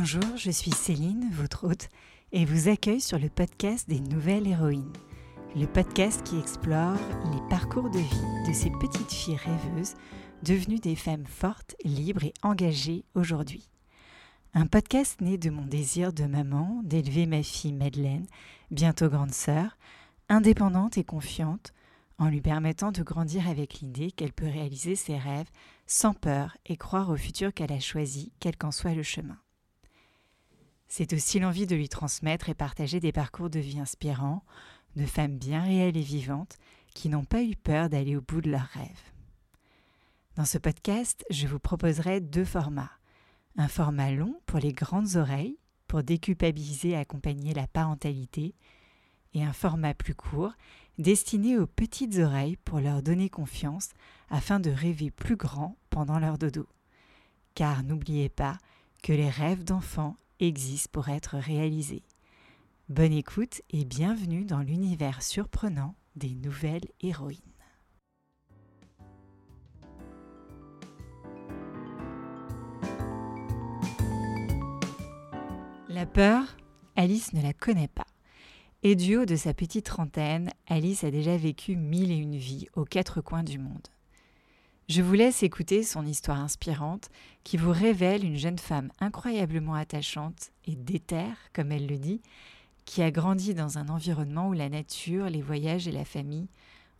Bonjour, je suis Céline, votre hôte, et vous accueille sur le podcast des Nouvelles Héroïnes, le podcast qui explore les parcours de vie de ces petites filles rêveuses devenues des femmes fortes, libres et engagées aujourd'hui. Un podcast né de mon désir de maman d'élever ma fille Madeleine, bientôt grande sœur, indépendante et confiante, en lui permettant de grandir avec l'idée qu'elle peut réaliser ses rêves sans peur et croire au futur qu'elle a choisi, quel qu'en soit le chemin. C'est aussi l'envie de lui transmettre et partager des parcours de vie inspirants, de femmes bien réelles et vivantes qui n'ont pas eu peur d'aller au bout de leurs rêves. Dans ce podcast, je vous proposerai deux formats. Un format long pour les grandes oreilles, pour déculpabiliser et accompagner la parentalité, et un format plus court, destiné aux petites oreilles pour leur donner confiance afin de rêver plus grand pendant leur dodo. Car n'oubliez pas que les rêves d'enfants existe pour être réalisé. Bonne écoute et bienvenue dans l'univers surprenant des nouvelles héroïnes. La peur, Alice ne la connaît pas. Et du haut de sa petite trentaine, Alice a déjà vécu mille et une vies aux quatre coins du monde. Je vous laisse écouter son histoire inspirante qui vous révèle une jeune femme incroyablement attachante et déterre, comme elle le dit, qui a grandi dans un environnement où la nature, les voyages et la famille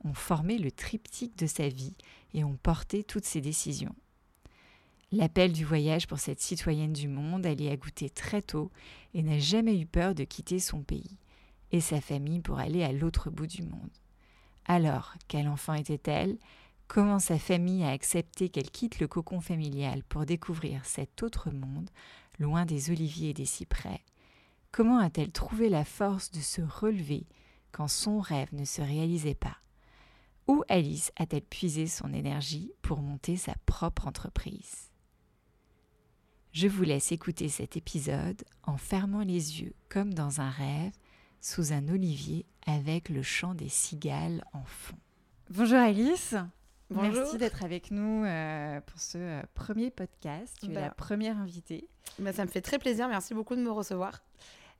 ont formé le triptyque de sa vie et ont porté toutes ses décisions. L'appel du voyage pour cette citoyenne du monde, elle y a goûté très tôt et n'a jamais eu peur de quitter son pays et sa famille pour aller à l'autre bout du monde. Alors, quel enfant était-elle? Comment sa famille a accepté qu'elle quitte le cocon familial pour découvrir cet autre monde, loin des oliviers et des cyprès. Comment a-t-elle trouvé la force de se relever quand son rêve ne se réalisait pas? Où Alice a-t-elle puisé son énergie pour monter sa propre entreprise? Je vous laisse écouter cet épisode en fermant les yeux comme dans un rêve, sous un olivier avec le chant des cigales en fond. Bonjour Alice Merci d'être avec nous euh, pour ce euh, premier podcast. Tu es la bah. première invitée. Bah, ça me fait très plaisir. Merci beaucoup de me recevoir.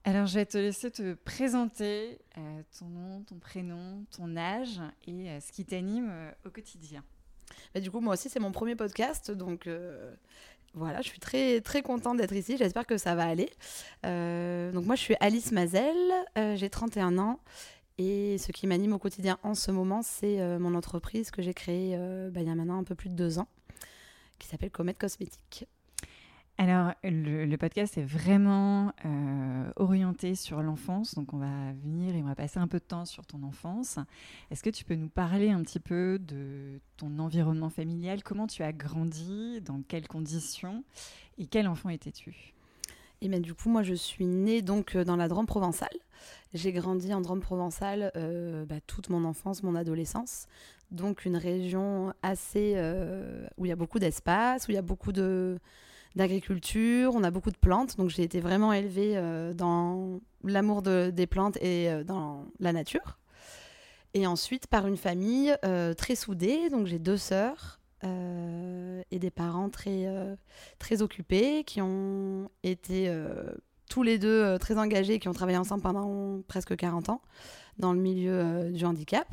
Alors, je vais te laisser te présenter euh, ton nom, ton prénom, ton âge et ce qui t'anime au quotidien. Bah, du coup, moi aussi, c'est mon premier podcast. Donc, voilà, je suis très, très contente d'être ici. J'espère que ça va aller. donc, moi, je suis Alice Mazel. J'ai 31 ans et ce qui m'anime au quotidien en ce moment, c'est euh, mon entreprise que j'ai créée euh, bah, il y a maintenant un peu plus de deux ans, qui s'appelle Comet Cosmétique. Alors, le, podcast est vraiment euh, orienté sur l'enfance, donc on va venir et on va passer un peu de temps sur ton enfance. Est-ce que tu peux nous parler un petit peu de ton environnement familial? Comment tu as grandi? Dans quelles conditions? Et quel enfant étais-tu? Et bien, du coup, moi, je suis née donc dans la Drôme provençale. J'ai grandi en Drôme provençale euh, bah, toute mon enfance, mon adolescence. Donc une région assez euh, où il y a beaucoup d'espace, où il y a beaucoup de d'agriculture, on a beaucoup de plantes. Donc j'ai été vraiment élevée euh, dans l'amour de, des plantes et dans la nature. Et ensuite par une famille très soudée. Donc j'ai deux sœurs et des parents très très occupés qui ont été tous les deux euh, très engagés, qui ont travaillé ensemble pendant presque 40 ans dans le milieu euh, du handicap.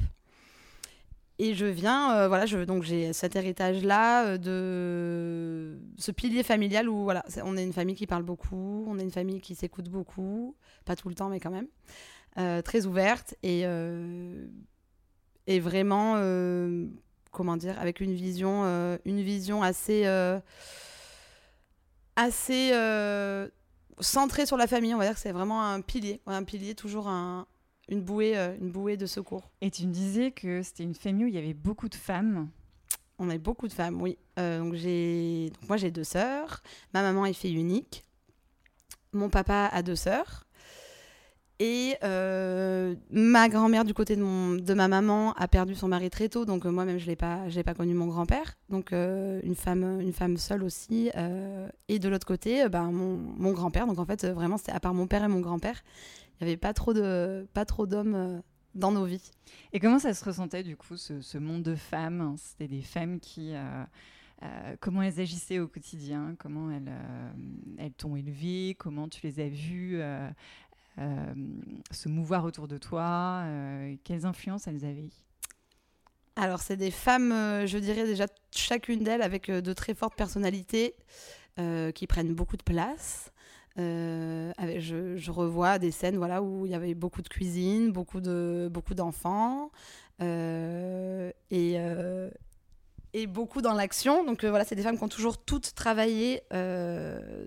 Et je viens, euh, voilà, je, donc j'ai cet héritage-là de ce pilier familial où voilà, on est une famille qui parle beaucoup, on est une famille qui s'écoute beaucoup, pas tout le temps, mais quand même, très ouverte et, et vraiment, comment dire, avec une vision, une vision assez, assez centré sur la famille, on va dire que c'est vraiment un pilier, un pilier, toujours un, une, bouée, euh, une bouée de secours. Et tu me disais que c'était une famille où il y avait beaucoup de femmes. On avait beaucoup de femmes, oui. Euh, donc j'ai, moi j'ai deux sœurs, ma maman est fille unique, mon papa a deux sœurs. Et euh, ma grand-mère du côté de, mon, de ma maman a perdu son mari très tôt, donc euh, moi-même je n'ai pas, pas connu mon grand-père, donc euh, une, femme, une femme seule aussi. et de l'autre côté, ben, mon, mon grand-père, donc en fait vraiment c'était à part mon père et mon grand-père, il n'y avait pas trop, de, pas trop d'hommes dans nos vies. Et comment ça se ressentait du coup ce, monde de femmes C'était des femmes qui comment elles agissaient au quotidien, comment elles, elles t'ont élevé, comment tu les as vues se mouvoir autour de toi, quelles influences elles avaient alors, c'est des femmes, je dirais déjà chacune d'elles avec de très fortes personnalités qui prennent beaucoup de place. je, revois des scènes voilà, où il y avait beaucoup de cuisine, beaucoup de beaucoup d'enfants. Euh, et, euh, et beaucoup dans l'action. Donc euh, voilà, c'est des femmes qui ont toujours toutes travaillé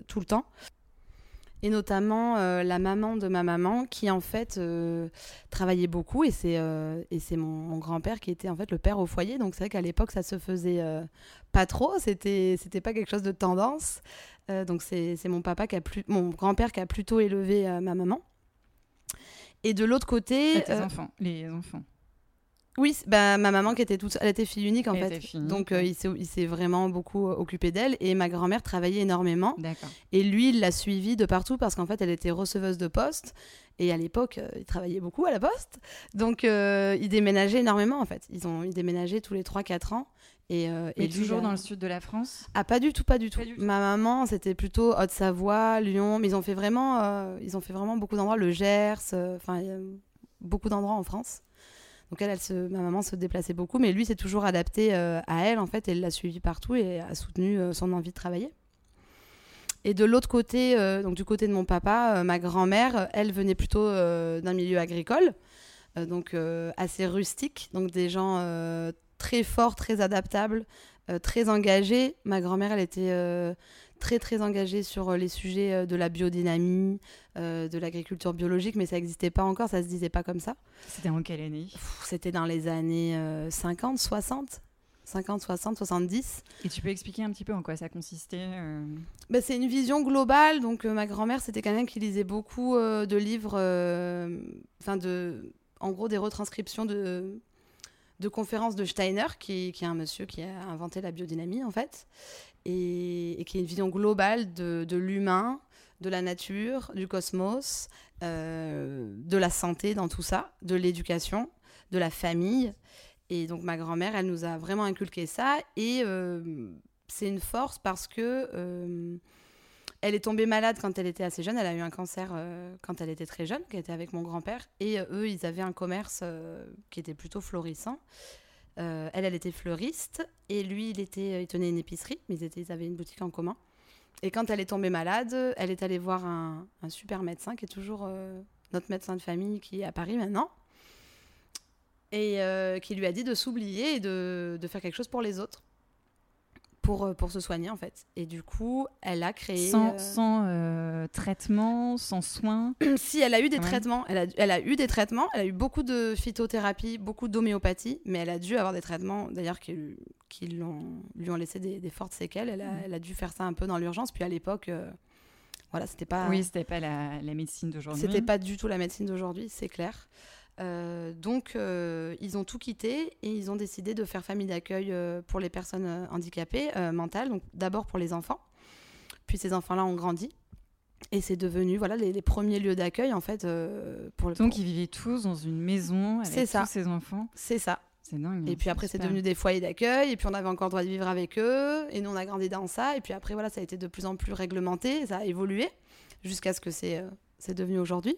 tout le temps et notamment la maman de ma maman qui en fait travaillait beaucoup. Et c'est et c'est mon, grand-père qui était en fait le père au foyer. Donc c'est vrai qu'à l'époque ça se faisait pas trop. C'était c'était pas quelque chose de tendance. Donc c'est mon papa qui a plus mon grand-père qui a plutôt élevé ma maman. Et de l'autre côté tes enfants les enfants oui, bah, ma maman qui était toute, elle était fille unique en fait, donc euh, il s'est vraiment beaucoup euh, occupé d'elle et ma grand-mère travaillait énormément. Et lui, il l'a suivie de partout parce qu'en fait, elle était receveuse de poste et à l'époque, euh, il travaillait beaucoup à la poste, donc il déménageait énormément en fait. Ils ont, ils déménageaient tous les 3-4 ans. Et, et toujours dans le sud de la France? Ah pas du tout, pas du tout. Ma maman, c'était plutôt Haute-Savoie, Lyon, mais ils ont fait vraiment, ils ont fait vraiment beaucoup d'endroits, le Gers, enfin beaucoup d'endroits en France. Donc elle, se, ma maman se déplaçait beaucoup, mais lui s'est toujours adapté euh, à elle en fait, elle l'a suivi partout et a soutenu euh, son envie de travailler. Et de l'autre côté, euh, donc du côté de mon papa, ma grand-mère, elle venait plutôt d'un milieu agricole, donc assez rustique, donc des gens très forts, très adaptables, très engagés. Ma grand-mère, elle était très très engagée sur euh, les sujets euh, de la biodynamie, euh, de l'agriculture biologique, mais ça n'existait pas encore, ça se disait pas comme ça. C'était en quelle année? C'était dans les années 50, 60 50, 60, 70. Et tu peux expliquer un petit peu en quoi ça consistait bah, C'est une vision globale. Donc, ma grand-mère, c'était quelqu'un qui lisait beaucoup de livres, enfin, de, en gros, des retranscriptions de, de conférences de Steiner, qui, qui, est un monsieur qui a inventé la biodynamie, en fait et, qui est une vision globale de, l'humain, de la nature, du cosmos, euh, de la santé dans tout ça, de l'éducation, de la famille. Et donc ma grand-mère, elle nous a vraiment inculqué ça. Et euh, c'est une force parce que euh, elle est tombée malade quand elle était assez jeune. Elle a eu un cancer quand elle était très jeune, qui était avec mon grand-père. Et eux, ils avaient un commerce qui était plutôt florissant. Euh, elle, elle était fleuriste et lui, il, était, il tenait une épicerie, mais ils, avaient une boutique en commun. Et quand elle est tombée malade, elle est allée voir un, super médecin qui est toujours euh, notre médecin de famille qui est à Paris maintenant. Et euh, qui lui a dit de s'oublier et de, faire quelque chose pour les autres pour, euh, pour se soigner en fait. Et du coup, elle a créé... Sans, euh, sans euh, traitement, sans soins Si, elle a eu des traitements. Elle a, elle a eu des traitements. Elle a eu beaucoup de phytothérapie, beaucoup d'homéopathie, mais elle a dû avoir des traitements d'ailleurs qui, qui lui, ont, lui ont laissé des, des fortes séquelles. Elle a, mm. elle a, dû faire ça un peu dans l'urgence. Puis à l'époque... voilà, c'était pas. Oui, c'était pas la, la médecine d'aujourd'hui. C'était pas du tout la médecine d'aujourd'hui, c'est clair. Euh, donc, euh, ils ont tout quitté et ils ont décidé de faire famille d'accueil euh, pour les personnes handicapées mentales, donc d'abord pour les enfants. Puis ces enfants-là ont grandi et c'est devenu voilà les, premiers lieux d'accueil en fait pour le. Donc ils vivaient tous dans une maison avec tous ces enfants. C'est ça. C'est dingue. Et puis après c'est devenu des foyers d'accueil et puis on avait encore le droit de vivre avec eux et nous on a grandi dans ça et puis après voilà ça a été de plus en plus réglementé, ça a évolué jusqu'à ce que c'est c'est devenu aujourd'hui.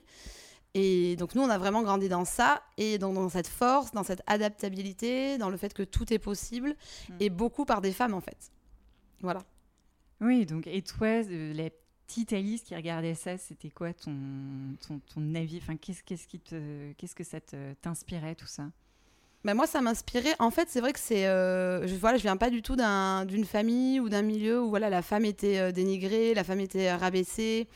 Et donc nous, on a vraiment grandi dans ça, et dans, dans cette force, dans cette adaptabilité, dans le fait que tout est possible, hmm. et beaucoup par des femmes en fait. Voilà. Oui, donc et toi, euh, la petite Alice qui regardait ça, c'était quoi ton, ton, ton, avis? Enfin, qu'est-ce, qu'est-ce, qui te, qu'est-ce que ça t'inspirait tout ça? Ben moi, ça m'inspirait. En fait, c'est vrai que c'est. Euh, je, voilà, je viens pas du tout d'un, d'une famille ou d'un milieu où voilà, la femme était euh, dénigrée, la femme était rabaissée.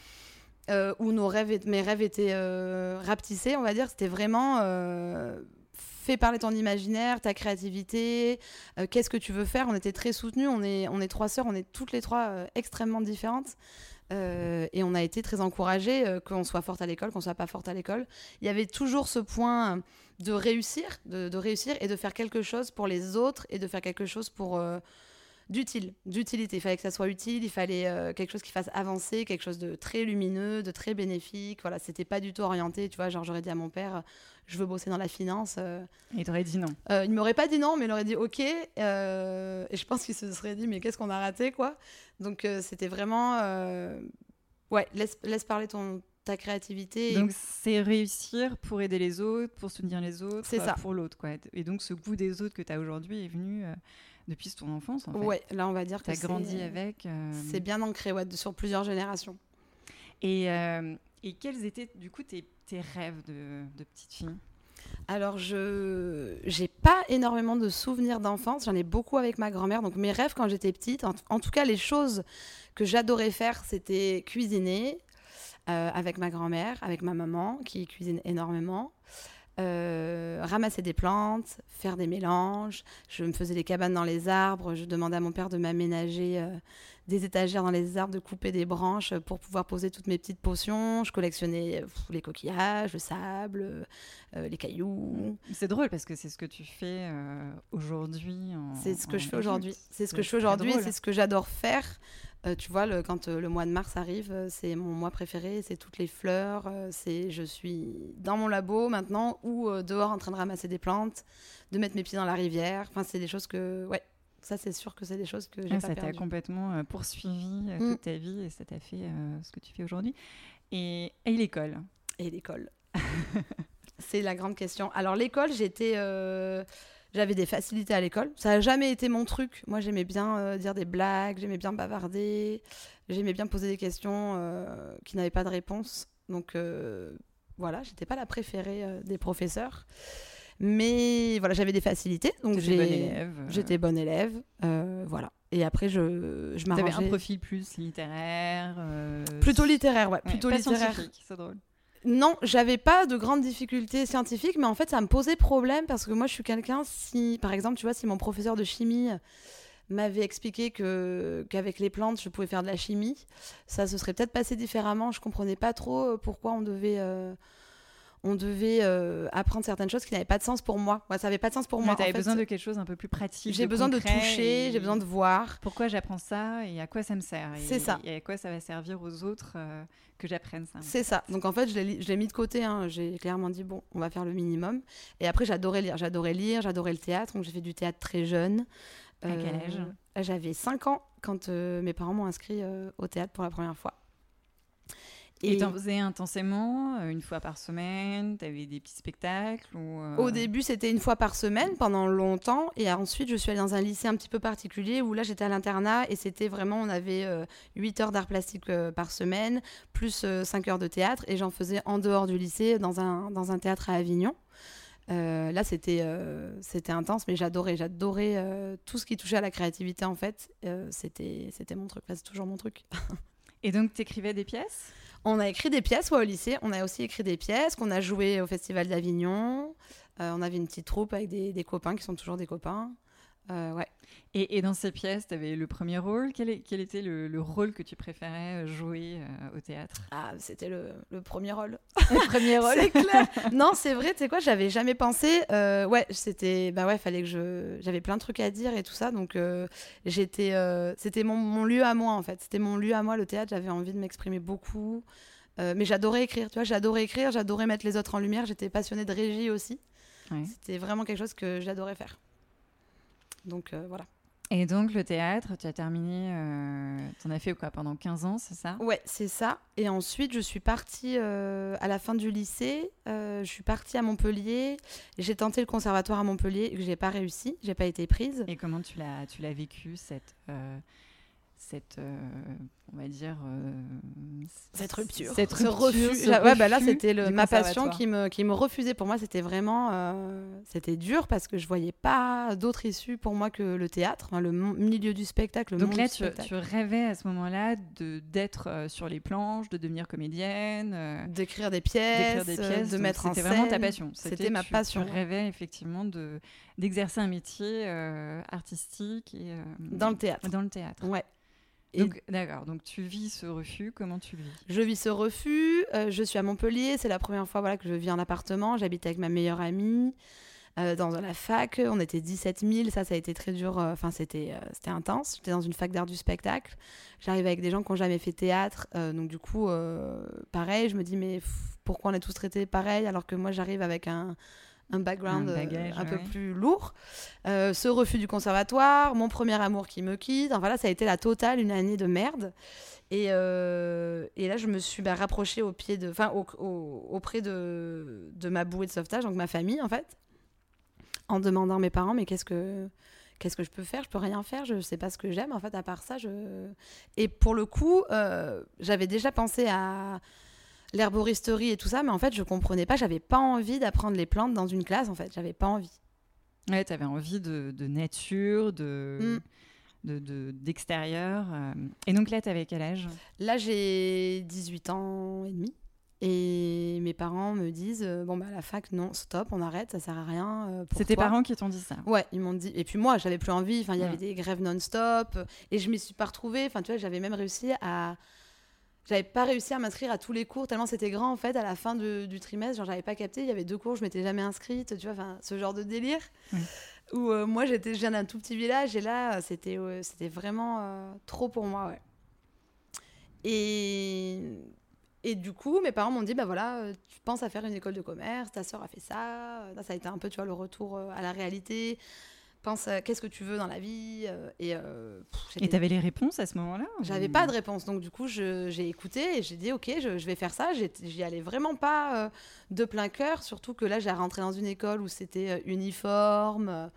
Euh, où nos rêves, mes rêves étaient euh, rapetissés, on va dire. C'était vraiment euh, fais parler ton imaginaire, ta créativité, qu'est-ce que tu veux faire. On était très soutenus, on est, on est trois sœurs, on est toutes les trois extrêmement différentes. et on a été très encouragés, qu'on soit forte à l'école, qu'on soit pas forte à l'école. Il y avait toujours ce point de réussir, de, réussir et de faire quelque chose pour les autres et de faire quelque chose pour d'utile, d'utilité. Il fallait que ça soit utile, il fallait euh, quelque chose qui fasse avancer, quelque chose de très lumineux, de très bénéfique. Voilà, c'était pas du tout orienté, tu vois, genre j'aurais dit à mon père, je veux bosser dans la finance. Euh, il t'aurait dit non. Euh, il m'aurait pas dit non, mais il aurait dit ok. Euh, et je pense qu'il se serait dit mais qu'est-ce qu'on a raté quoi? Donc c'était vraiment ouais laisse, laisse parler ton ta créativité. Donc c'est réussir pour aider les autres, pour soutenir les autres, c'est ça. pour l'autre quoi. Et donc ce goût des autres que tu as aujourd'hui est venu depuis ton enfance en fait. Ouais, là on va dire que tu as grandi avec. C'est bien ancré ouais, sur plusieurs générations. Et, et quels étaient du coup tes tes rêves de, petite fille? Alors, je n'ai pas énormément de souvenirs d'enfance. J'en ai beaucoup avec ma grand-mère. Donc, mes rêves quand j'étais petite, en, tout cas, les choses que j'adorais faire, c'était cuisiner euh, avec ma grand-mère, avec ma maman qui cuisine énormément. Euh, ramasser des plantes, faire des mélanges. Je me faisais des cabanes dans les arbres. Je demandais à mon père de m'aménager euh, des étagères dans les arbres, de couper des branches pour pouvoir poser toutes mes petites potions. Je collectionnais les coquillages, le sable, euh, les cailloux. C'est drôle parce que c'est ce que tu fais aujourd'hui. C'est ce que je fais aujourd'hui. C'est ce que je fais aujourd'hui. C'est ce que j'adore faire. Euh, tu vois, le, quand euh, le mois de mars arrive, euh, c'est mon mois préféré, c'est toutes les fleurs, c'est je suis dans mon labo maintenant ou dehors en train de ramasser des plantes, de mettre mes pieds dans la rivière. Enfin, c'est des choses que, ouais, ça c'est sûr que c'est des choses que j'ai ah, pas Ça t'a complètement poursuivi mm. toute ta vie et ça t'a fait ce que tu fais aujourd'hui. Et, et l'école? Et l'école. c'est la grande question. Alors l'école, j'étais j'avais des facilités à l'école. Ça n'a jamais été mon truc. Moi, j'aimais bien euh, dire des blagues, j'aimais bien bavarder, j'aimais bien poser des questions euh, qui n'avaient pas de réponse. Donc euh, voilà, j'étais pas la préférée des professeurs. Mais voilà, j'avais des facilités. Donc j'étais bonne élève. J'étais bonne élève. voilà. Et après, je, je m'arrangeais. avais un profil plus littéraire Plutôt littéraire, ouais. Plutôt littéraire. C'est drôle. Non, j'avais pas de grandes difficultés scientifiques, mais en fait, ça me posait problème parce que moi, je suis quelqu'un, si, par exemple, tu vois, si mon professeur de chimie m'avait expliqué que qu'avec les plantes, je pouvais faire de la chimie, ça se serait peut-être passé différemment. Je comprenais pas trop euh, pourquoi on devait. Euh, on devait euh, apprendre certaines choses qui n'avaient pas de sens pour moi. ça n'avait pas de sens pour moi. Tu avais besoin de quelque chose un peu plus pratique. J'ai besoin de toucher, j'ai besoin de voir. Pourquoi j'apprends ça et à quoi ça me sert C'est ça. Et à quoi ça va servir aux autres euh, que j'apprenne ça. C'est ça. Donc en fait, je l'ai mis de côté. Hein. J'ai clairement dit, bon, on va faire le minimum. Et après, j'adorais lire. J'adorais lire, j'adorais le théâtre. Donc j'ai fait du théâtre très jeune. À quel euh, âge? J'avais 5 ans quand mes parents m'ont inscrit au théâtre pour la première fois. Et t'en faisais intensément, euh, une fois par semaine T'avais des petits spectacles ou euh, Au début, c'était une fois par semaine pendant longtemps. Et ensuite, je suis allée dans un lycée un petit peu particulier où là, j'étais à l'internat et c'était vraiment, on avait 8 euh, heures d'art plastique par semaine, plus 5 heures de théâtre. Et j'en faisais en dehors du lycée, dans un, dans un théâtre à Avignon. là, c'était c'était intense, mais j'adorais, j'adorais tout ce qui touchait à la créativité en fait. c'était c'était mon truc, c'est toujours mon truc. Et donc, tu écrivais des pièces? On a écrit des pièces au lycée. On a aussi écrit des pièces qu'on a jouées au Festival d'Avignon. Euh, on avait une petite troupe avec des, copains qui sont toujours des copains. Euh, ouais. Et, dans ces pièces, tu avais le premier rôle. Quel, était le, rôle que tu préférais euh, jouer euh, au théâtre? Ah, c'était le, premier rôle. Le premier rôle C'est clair Non, c'est vrai, tu sais quoi, j'avais jamais pensé. Euh, ouais, c'était. Bah ouais, fallait que je. J'avais plein de trucs à dire et tout ça. Donc, j'étais. c'était mon, mon, lieu à moi, en fait. C'était mon lieu à moi, le théâtre. J'avais envie de m'exprimer beaucoup. mais j'adorais écrire, tu vois, j'adorais écrire, j'adorais mettre les autres en lumière. J'étais passionnée de régie aussi. C'était vraiment quelque chose que j'adorais faire. Donc voilà. Et donc le théâtre, tu as terminé, euh, tu en as fait quoi pendant 15 ans, c'est ça? Ouais, c'est ça. Et ensuite, je suis partie euh, à la fin du lycée, euh, je suis partie à Montpellier. J'ai tenté le conservatoire à Montpellier, que j'ai pas réussi, j'ai pas été prise. Et comment tu l'as, tu l'as vécu cette cette, euh, on va dire, euh, cette rupture, cette ce refus. ouais, bah là, c'était ma passion qui me, qui me refusait. Pour moi, c'était vraiment, euh, c'était dur parce que je voyais pas d'autre issue pour moi que le théâtre, le milieu du spectacle. Le Donc là, tu, tu, rêvais à ce moment-là de d'être sur les planches, de devenir comédienne, d'écrire des pièces, des pièces de mettre en scène. C'était vraiment ta passion. C'était ma passion. Tu rêvais effectivement de d'exercer un métier artistique et dans le théâtre. Dans le théâtre. Ouais. D'accord, donc tu vis ce refus, comment tu le vis? Je vis ce refus, euh, je suis à Montpellier, c'est la première fois voilà, que je vis en appartement, j'habite avec ma meilleure amie. dans la fac, on était 17 000, ça, ça a été très dur, enfin, c'était c'était intense. J'étais dans une fac d'art du spectacle. J'arrive avec des gens qui n'ont jamais fait théâtre, donc du coup, pareil, je me dis, mais pourquoi on est tous traités pareil alors que moi, j'arrive avec un un background euh, un, peu plus lourd. Euh, ce refus du conservatoire, mon premier amour qui me quitte. Enfin là, ça a été la totale, une année de merde. Et, euh, et là, je me suis bah, rapprochée au pied de, enfin, auprès de, de ma bouée de sauvetage, donc ma famille en fait, en demandant à mes parents, mais qu'est-ce que qu'est-ce que je peux faire? Je peux rien faire, je sais pas ce que j'aime en fait à part ça. Je... Et pour le coup, j'avais déjà pensé à l'herboristerie et tout ça, mais en fait, je comprenais pas. J'avais pas envie d'apprendre les plantes dans une classe, en fait. J'avais pas envie. Ouais, tu avais envie de, nature, de. Mm. d'extérieur. Euh. Et donc là, tu avais quel âge? Là, j'ai 18 ans et demi. Et mes parents me disent euh, bon bah la fac non stop on arrête ça sert à rien. Euh, c'est tes parents qui t'ont dit ça? Ouais ils m'ont dit et puis moi j'avais plus envie enfin il y avait des grèves non-stop et je m'y suis pas retrouvée enfin tu vois j'avais même réussi à j'avais pas réussi à m'inscrire à tous les cours tellement c'était grand en fait à la fin du trimestre genre j'avais pas capté il y avait deux cours je m'étais jamais inscrite tu vois enfin ce genre de délire. Où euh, moi j'étais je viens d'un tout petit village et là c'était c'était vraiment euh, trop pour moi ouais. Et et du coup mes parents m'ont dit bah voilà euh, tu penses à faire une école de commerce ta soeur a fait ça ça a été un peu tu vois le retour à la réalité pense qu'est-ce que tu veux dans la vie euh, et euh, et t'avais les réponses à ce moment-là j'avais pas de réponse donc du coup j'ai écouté et j'ai dit ok je, vais faire ça. J'y allais vraiment pas euh, de plein cœur surtout que là j'ai rentré dans une école où c'était uniforme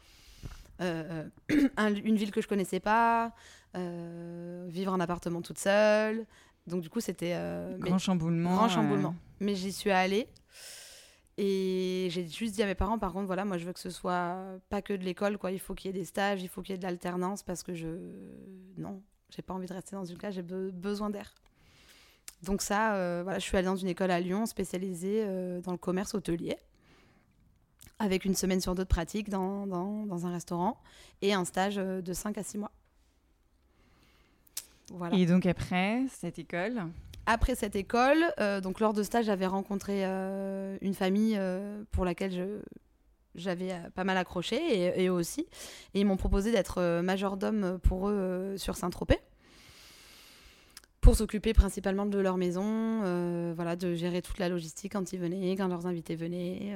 une ville que je connaissais pas vivre en appartement toute seule. Donc du coup c'était grand chamboulement grand chamboulement. mais j'y suis allée et j'ai juste dit à mes parents, par contre, voilà, moi je veux que ce soit pas que de l'école, quoi. Il faut qu'il y ait des stages, il faut qu'il y ait de l'alternance parce que je. Non, j'ai pas envie de rester dans une classe, j'ai besoin d'air. Donc, ça, euh, voilà, je suis allée dans une école à Lyon spécialisée euh, dans le commerce hôtelier, avec une semaine sur deux de pratique dans, dans, dans, un restaurant et un stage euh, de 5 à 6 mois. Voilà. Et donc, après cette école après cette école, euh, donc lors de stage, j'avais rencontré euh, une famille euh, pour laquelle j'avais pas mal accroché et, eux aussi. Et ils m'ont proposé d'être majordome pour eux sur Saint-Tropez. Pour s'occuper principalement de leur maison, voilà, de gérer toute la logistique quand ils venaient, quand leurs invités venaient,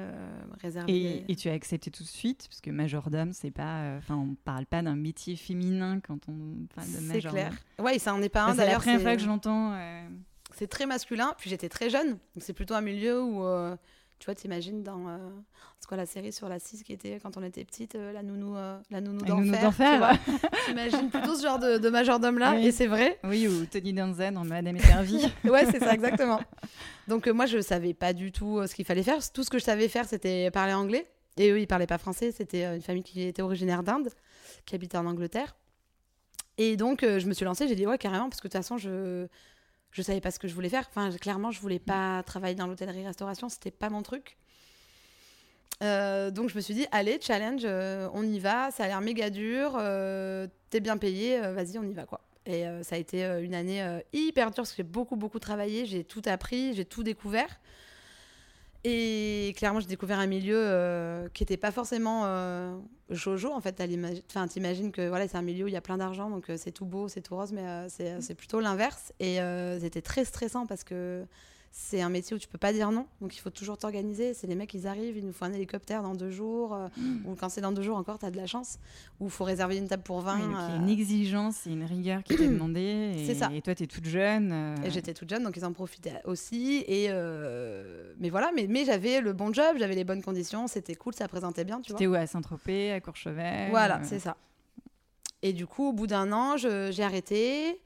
réserver. Et, tu as accepté tout de suite, parce que majordome, c'est pas, enfin, on parle pas d'un métier féminin quand on parle de majordome. C'est clair. Ouais, ça en est pas un. C'est la première fois que je l'entends c'est très masculin. Puis j'étais très jeune, donc c'est plutôt un milieu où, euh, tu vois, t'imagines dans. Euh, c'est quoi la série sur la 6 qui était quand on était petite, euh, la nounou, la nounou d'enfer. T'imagines plutôt ce genre de, de majordome-là, et c'est vrai. Oui, ou Tony Danzen en Madame Étervie. ouais, c'est ça, exactement. Donc moi, je savais pas du tout ce qu'il fallait faire. Tout ce que je savais faire, c'était parler anglais. Et eux, ils parlaient pas français. C'était une famille qui était originaire d'Inde, qui habitait en Angleterre. Et donc, je me suis lancée, j'ai dit ouais, carrément, parce que de toute façon, je je savais pas ce que je voulais faire. Enfin, clairement, je voulais pas travailler dans l'hôtellerie-restauration, c'était pas mon truc. Euh, donc je me suis dit, allez, challenge, euh, on y va, ça a l'air méga dur, euh, t'es bien payé, vas-y, on y va quoi. Et ça a été une année hyper dure parce que j'ai beaucoup, beaucoup travaillé, j'ai tout appris, j'ai tout découvert. Et clairement, j'ai découvert un milieu euh, qui n'était pas forcément euh, jojo, en fait. Enfin, t'imagines que voilà, c'est un milieu où il y a plein d'argent, donc euh, c'est tout beau, c'est tout rose, mais c'est plutôt l'inverse. Et c'était très stressant parce que c'est un métier où tu peux pas dire non, donc il faut toujours t'organiser. C'est les mecs, ils arrivent, ils nous font un hélicoptère dans deux jours, euh, mm. ou quand c'est dans deux jours encore, tu as de la chance, ou il faut réserver une table pour 20. il y a une euh. exigence et une rigueur qui t'est demandée. C'est ça. Et toi, tu es toute jeune. Euh. Et j'étais toute jeune, donc ils en profitaient aussi. Et mais voilà, mais, mais j'avais le bon job, j'avais les bonnes conditions, c'était cool, ça présentait bien, tu vois. où à Saint-Tropez, à Courchevel. Voilà, c'est ça. Et du coup, au bout d'un an, j'ai arrêté.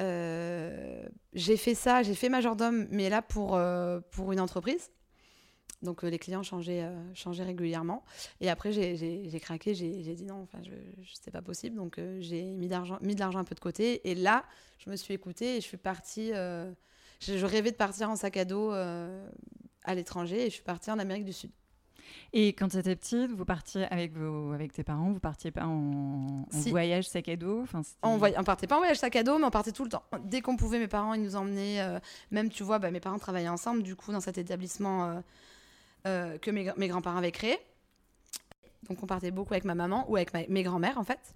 Euh, j'ai fait ça, j'ai fait majordome, mais là pour, euh, pour une entreprise. Donc euh, les clients changeaient, changeaient régulièrement. Et après, j'ai craqué, j'ai dit non, enfin, je, je c'est pas possible. Donc j'ai mis, de l'argent un peu de côté. Et là, je me suis écoutée et je suis partie. Je, rêvais de partir en sac à dos à l'étranger et je suis partie en Amérique du Sud. Et quand tu étais petite, vous partiez avec, vos, avec tes parents, vous partiez pas en, voyage sac à dos enfin, on, ne partait pas en voyage sac à dos, mais on partait tout le temps. Dès qu'on pouvait, mes parents, ils nous emmenaient. Euh, même, tu vois, bah, mes parents travaillaient ensemble, du coup, dans cet établissement euh, euh, que mes, mes grands-parents avaient créé. Donc on partait beaucoup avec ma maman ou avec mes grands-mères en fait,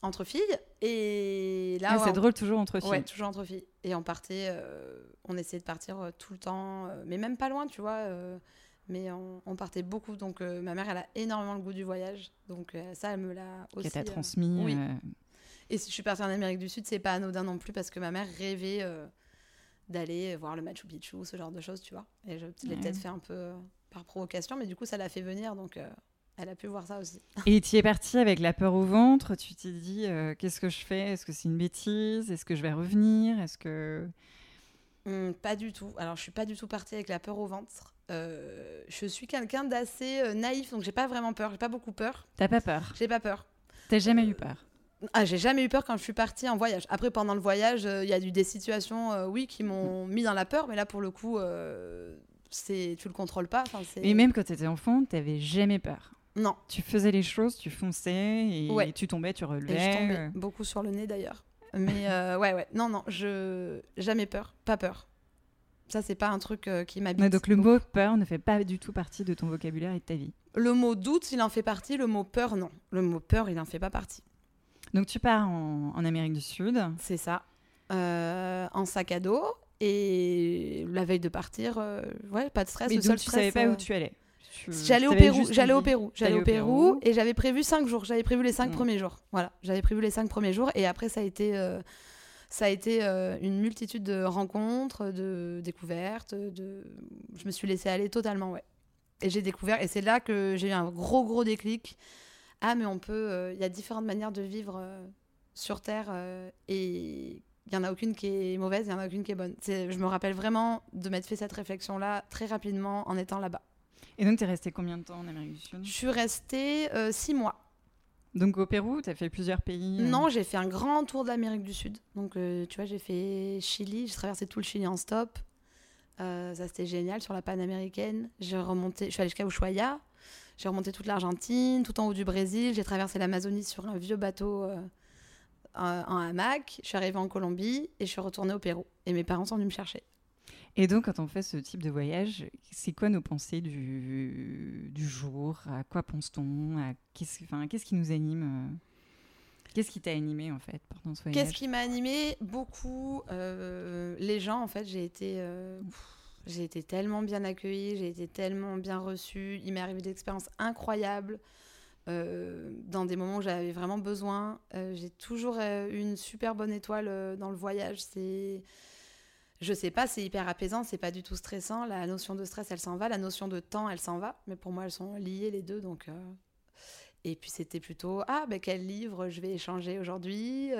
entre filles. Et là, ah, c'est drôle toujours entre filles. Ouais, toujours entre filles. Et on partait, on essayait de partir tout le temps, mais même pas loin, tu vois. Mais on, partait beaucoup. Donc ma mère, elle a énormément le goût du voyage. Donc ça, elle me l'a aussi. Qui t'a transmis. Oui. Et si je suis partie en Amérique du Sud, c'est pas anodin non plus parce que ma mère rêvait d'aller voir le Machu Picchu, ce genre de choses, tu vois. Et je l'ai peut-être fait un peu euh, par provocation, mais du coup, ça l'a fait venir, donc euh, elle a pu voir ça aussi. Et tu es partie avec la peur au ventre, tu t'es dit, euh, qu'est-ce que je fais? Est-ce que c'est une bêtise? Est-ce que je vais revenir? Est-ce que... Hum, pas du tout. Alors, je suis pas du tout partie avec la peur au ventre. Je suis quelqu'un d'assez naïf, donc j'ai pas vraiment peur. J'ai pas beaucoup peur. T'as pas peur? J'ai pas peur. T'as jamais eu peur? ah, j'ai jamais eu peur quand je suis partie en voyage. Après, pendant le voyage, euh, il y a eu des situations, euh, oui, qui m'ont mis dans la peur, mais là, pour le coup, euh, c'est tu le contrôles pas. Et même quand tu étais enfant, tu n'avais jamais peur? Non. Tu faisais les choses, tu fonçais et tu tombais, tu relevais. Et je tombais beaucoup sur le nez d'ailleurs. Mais ouais, ouais. Non, non, je jamais peur, pas peur. Ça, c'est pas un truc qui m'habite. donc le mot peur ne fait pas du tout partie de ton vocabulaire et de ta vie. Le mot doute, il en fait partie. Le mot peur, non. Le mot peur, il en fait pas partie. Donc tu pars en, Amérique du Sud. C'est ça. Euh, en sac à dos. Et la veille de partir, euh, ouais, pas de stress. Mais donc tu savais pas où euh, tu allais J'allais au Pérou, j'allais au Pérou, j'allais au Pérou, et j'avais prévu cinq jours. J'avais prévu les cinq mm. premiers jours. Voilà, j'avais prévu les cinq premiers jours, et après ça a été, ça a été une multitude de rencontres, de découvertes. De, je me suis laissée aller totalement, ouais. Et j'ai découvert, et c'est là que j'ai eu un gros gros déclic ah mais on peut, euh, il y a différentes manières de vivre euh, sur Terre euh, et il n'y en a aucune qui est mauvaise, il n'y en a aucune qui est bonne. je me rappelle vraiment de m'être fait cette réflexion-là très rapidement en étant là-bas. Et donc, tu es resté combien de temps en Amérique du Sud? Je suis restée six mois. Donc au Pérou, tu as fait plusieurs pays Non, j'ai fait un grand tour de l'Amérique du Sud. Donc tu vois, j'ai fait Chili, j'ai traversé tout le Chili en stop. ça c'était génial sur la panaméricaine. J'ai remonté, je suis allée jusqu'à Ushuaia. J'ai remonté toute l'Argentine, tout en haut du Brésil. J'ai traversé l'Amazonie sur un vieux bateau euh, en hamac. Je suis arrivée en Colombie et je suis retournée au Pérou. Et mes parents sont venus me chercher. Et donc, quand on fait ce type de voyage, c'est quoi nos pensées du, jour? À quoi pense-t-on? Qu'est-ce qui nous anime euh? Qu'est-ce qui t'a animé en fait pendant ce voyage? Qu'est-ce qui m'a animé? Beaucoup euh, les gens en fait. J'ai été j'ai été tellement bien accueillie, j'ai été tellement bien reçue. Il m'est arrivé des expériences incroyables euh, dans des moments où j'avais vraiment besoin. Euh, j'ai toujours euh, eu une super bonne étoile dans le voyage. C'est, je sais pas, c'est hyper apaisant, c'est pas du tout stressant. La notion de stress, elle s'en va. La notion de temps, elle s'en va. Mais pour moi, elles sont liées les deux, donc. Et puis c'était plutôt ah ben quel livre je vais échanger aujourd'hui,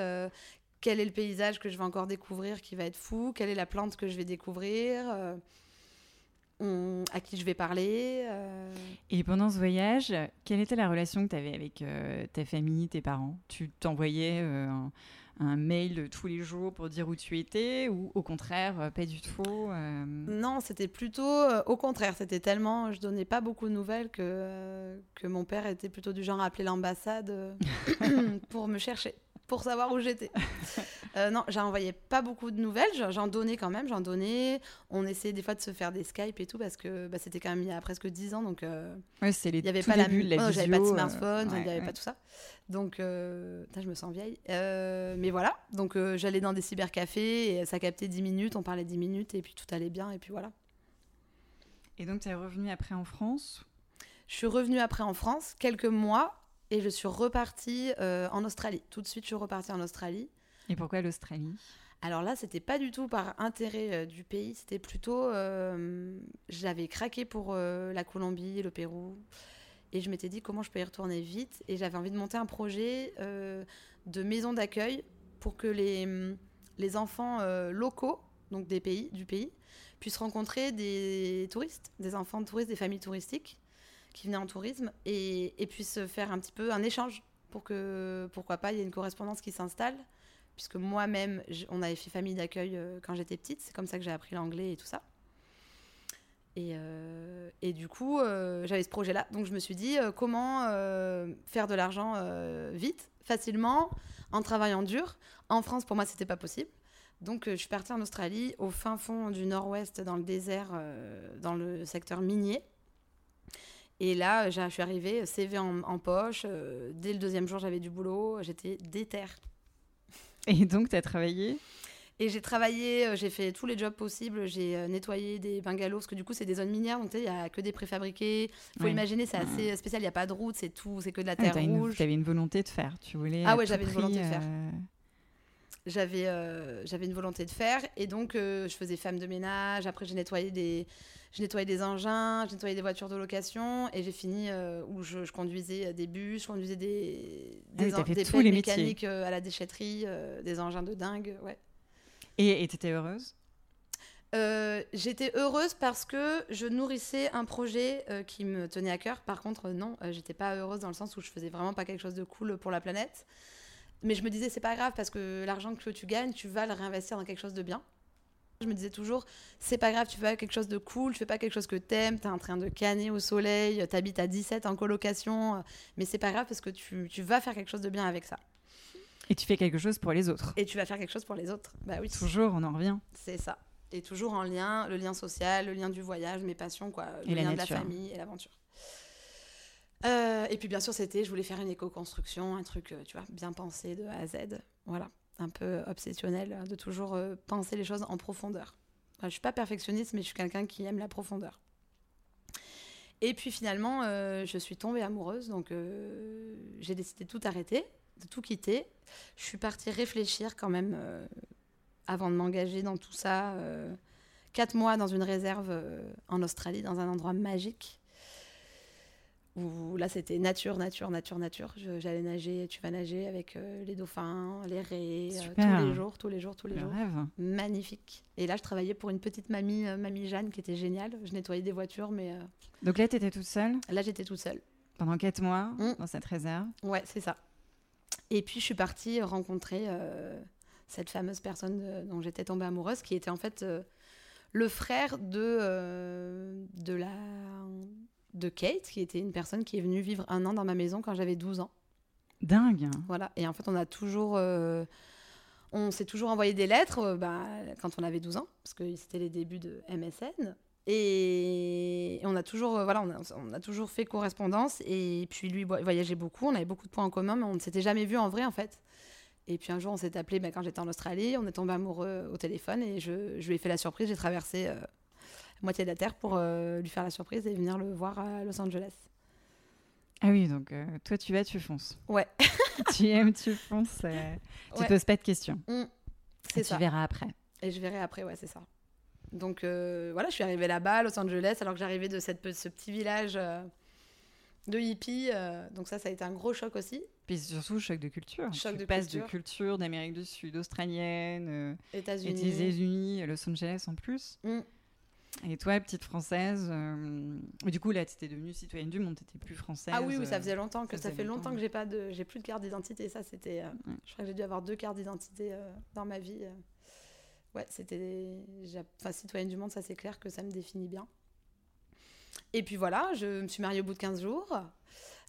quel est le paysage que je vais encore découvrir qui va être fou, quelle est la plante que je vais découvrir, euh, à qui je vais parler. Euh. Et pendant ce voyage, quelle était la relation que tu avais avec euh, ta famille, tes parents? Tu t'envoyais un, mail tous les jours pour dire où tu étais ou au contraire, pas du tout Non, c'était plutôt au contraire. C'était tellement, je donnais pas beaucoup de nouvelles que, que mon père était plutôt du genre à appeler l'ambassade pour me chercher pour savoir où j'étais. euh, non, envoyé pas beaucoup de nouvelles, j'en donnais quand même, j'en donnais. On essayait des fois de se faire des Skype et tout parce que bah, c'était quand même il y a presque 10 ans, donc euh, ouais, c'est les il y avait pas la, de la j'avais pas de smartphone, il n'y avait pas tout ça. Donc, euh, je me sens vieille. Euh, mais voilà, donc euh, j'allais dans des cybercafés et ça captait 10 minutes, on parlait 10 minutes et puis tout allait bien et puis voilà. Et donc tu es revenue après en France? Je suis revenue après en France, quelques mois, et je suis repartie euh, en Australie. Tout de suite, je suis repartie en Australie. Et pourquoi l'Australie? Alors là, c'était pas du tout par intérêt euh, du pays, c'était plutôt. Euh, j'avais craqué pour la Colombie, le Pérou, et je m'étais dit comment je peux y retourner vite? Et j'avais envie de monter un projet de maison d'accueil pour que les, les enfants locaux, donc des pays, du pays, puissent rencontrer des touristes, des enfants de touristes, des familles touristiques qui venaient en tourisme et, et puissent faire un petit peu un échange pour que, pourquoi pas, il y ait une correspondance qui s'installe. Puisque moi-même, on avait fait famille d'accueil euh, quand j'étais petite, c'est comme ça que j'ai appris l'anglais et tout ça. Et, euh, et du coup, euh, j'avais ce projet-là. Donc je me suis dit, comment faire de l'argent vite, facilement, en travaillant dur. En France, pour moi, c'était pas possible. Donc je suis partie en Australie, au fin fond du nord-ouest, dans le désert, dans le secteur minier. Et là, je suis arrivée, CV en, poche. dès le deuxième jour, j'avais du boulot. J'étais déter. Et donc, tu as travaillé? Et j'ai travaillé, euh, j'ai fait tous les jobs possibles. J'ai euh, nettoyé des bungalows, parce que du coup, c'est des zones minières, donc il n'y a que des préfabriqués. Il faut imaginer, c'est assez spécial. Il n'y a pas de route, c'est tout, c'est que de la terre rouge. Tu avais une volonté de faire, tu voulais. Ah ouais, j'avais une volonté de faire. J'avais, j'avais une volonté de faire et donc je faisais femme de ménage. Après, j'ai nettoyé des, je nettoyais des engins, je nettoyais des voitures de location et j'ai fini où je, conduisais des bus, je conduisais des, des, ah des, mécaniques à la déchetterie, des engins de dingue. Ouais. Et tu étais heureuse? Euh, J'étais heureuse parce que je nourrissais un projet euh, qui me tenait à cœur. Par contre, non, euh, j'étais pas heureuse dans le sens où je faisais vraiment pas quelque chose de cool pour la planète. Mais je me disais, c'est pas grave parce que l'argent que tu gagnes, tu vas le réinvestir dans quelque chose de bien. Je me disais toujours, c'est pas grave, tu fais quelque chose de cool, tu fais pas quelque chose que t'aimes, t'es en train de canner au soleil, t'habites à 17 en colocation, mais c'est pas grave parce que tu, tu vas faire quelque chose de bien avec ça. Et tu fais quelque chose pour les autres. Et tu vas faire quelque chose pour les autres. Bah oui. Toujours, on en revient. C'est ça. Et toujours en lien, le lien social, le lien du voyage, mes passions, quoi. Le lien de la famille et l'aventure. Euh, et puis bien sûr, c'était, je voulais faire une éco-construction, un truc, euh, tu vois, bien pensé de A à Z. Voilà, un peu obsessionnel, de toujours euh, penser les choses en profondeur. Je je suis pas perfectionniste, mais je suis quelqu'un qui aime la profondeur. Et puis finalement, je suis tombée amoureuse, donc j'ai décidé de tout arrêter de tout quitter. Je suis partie réfléchir quand même euh, avant de m'engager dans tout ça. Euh, quatre mois dans une réserve euh, en Australie, dans un endroit magique. Où là, c'était nature, nature, nature, nature. J'allais nager, tu vas nager avec les dauphins, les raies, tous les jours, tous les jours, tous les jours. Rêve. Magnifique. Et là, je travaillais pour une petite mamie, mamie Jeanne, qui était géniale. Je nettoyais des voitures, mais. Donc là, tu étais toute seule Là, j'étais toute seule. Pendant quatre mois, mmh. dans cette réserve Ouais, c'est ça. Et puis je suis partie rencontrer euh, cette fameuse personne dont j'étais tombée amoureuse, qui était en fait euh, le frère de, euh, de, la, de Kate, qui était une personne qui est venue vivre un an dans ma maison quand j'avais 12 ans. Dingue. Voilà. Et en fait, on a toujours on s'est toujours envoyé des lettres bah, quand on avait 12 ans, parce que c'était les débuts de MSN. Et on a toujours, euh, voilà, on a, toujours fait correspondance. Et puis lui voyageait beaucoup, on avait beaucoup de points en commun, mais on ne s'était jamais vu en vrai en fait. Et puis un jour, on s'est appelé bah, quand j'étais en Australie, on est tombé amoureux au téléphone et je, je lui ai fait la surprise. J'ai traversé euh, moitié de la Terre pour euh, lui faire la surprise et venir le voir à Los Angeles. Ah oui, donc toi tu vas, tu fonces. Ouais. tu aimes, tu fonces. tu ne poses pas de questions. Mmh. c'est ça. Tu verras après. Et je verrai après, ouais, c'est ça. Donc euh, voilà, je suis arrivée là-bas, à Los Angeles, alors que j'arrivais de cette, ce petit village euh, de hippies. Euh, donc ça, ça a été un gros choc aussi. Puis surtout, choc de culture. Choc tu de passes culture. de culture d'Amérique du Sud, australienne, États-Unis, États-Unis, Los Angeles en plus. Mm. Et toi, petite française, du coup là, tu étais devenue citoyenne du monde, tu n'étais plus française. Ah oui, oui, ça faisait longtemps que ça, fait longtemps, que j'ai pas de, j'ai plus de carte d'identité. Ça, c'était, je crois que j'ai dû avoir deux cartes d'identité dans ma vie ouais, c'était. Enfin, citoyenne du monde, ça c'est clair que ça me définit bien. Et puis voilà, je me suis mariée au bout de 15 jours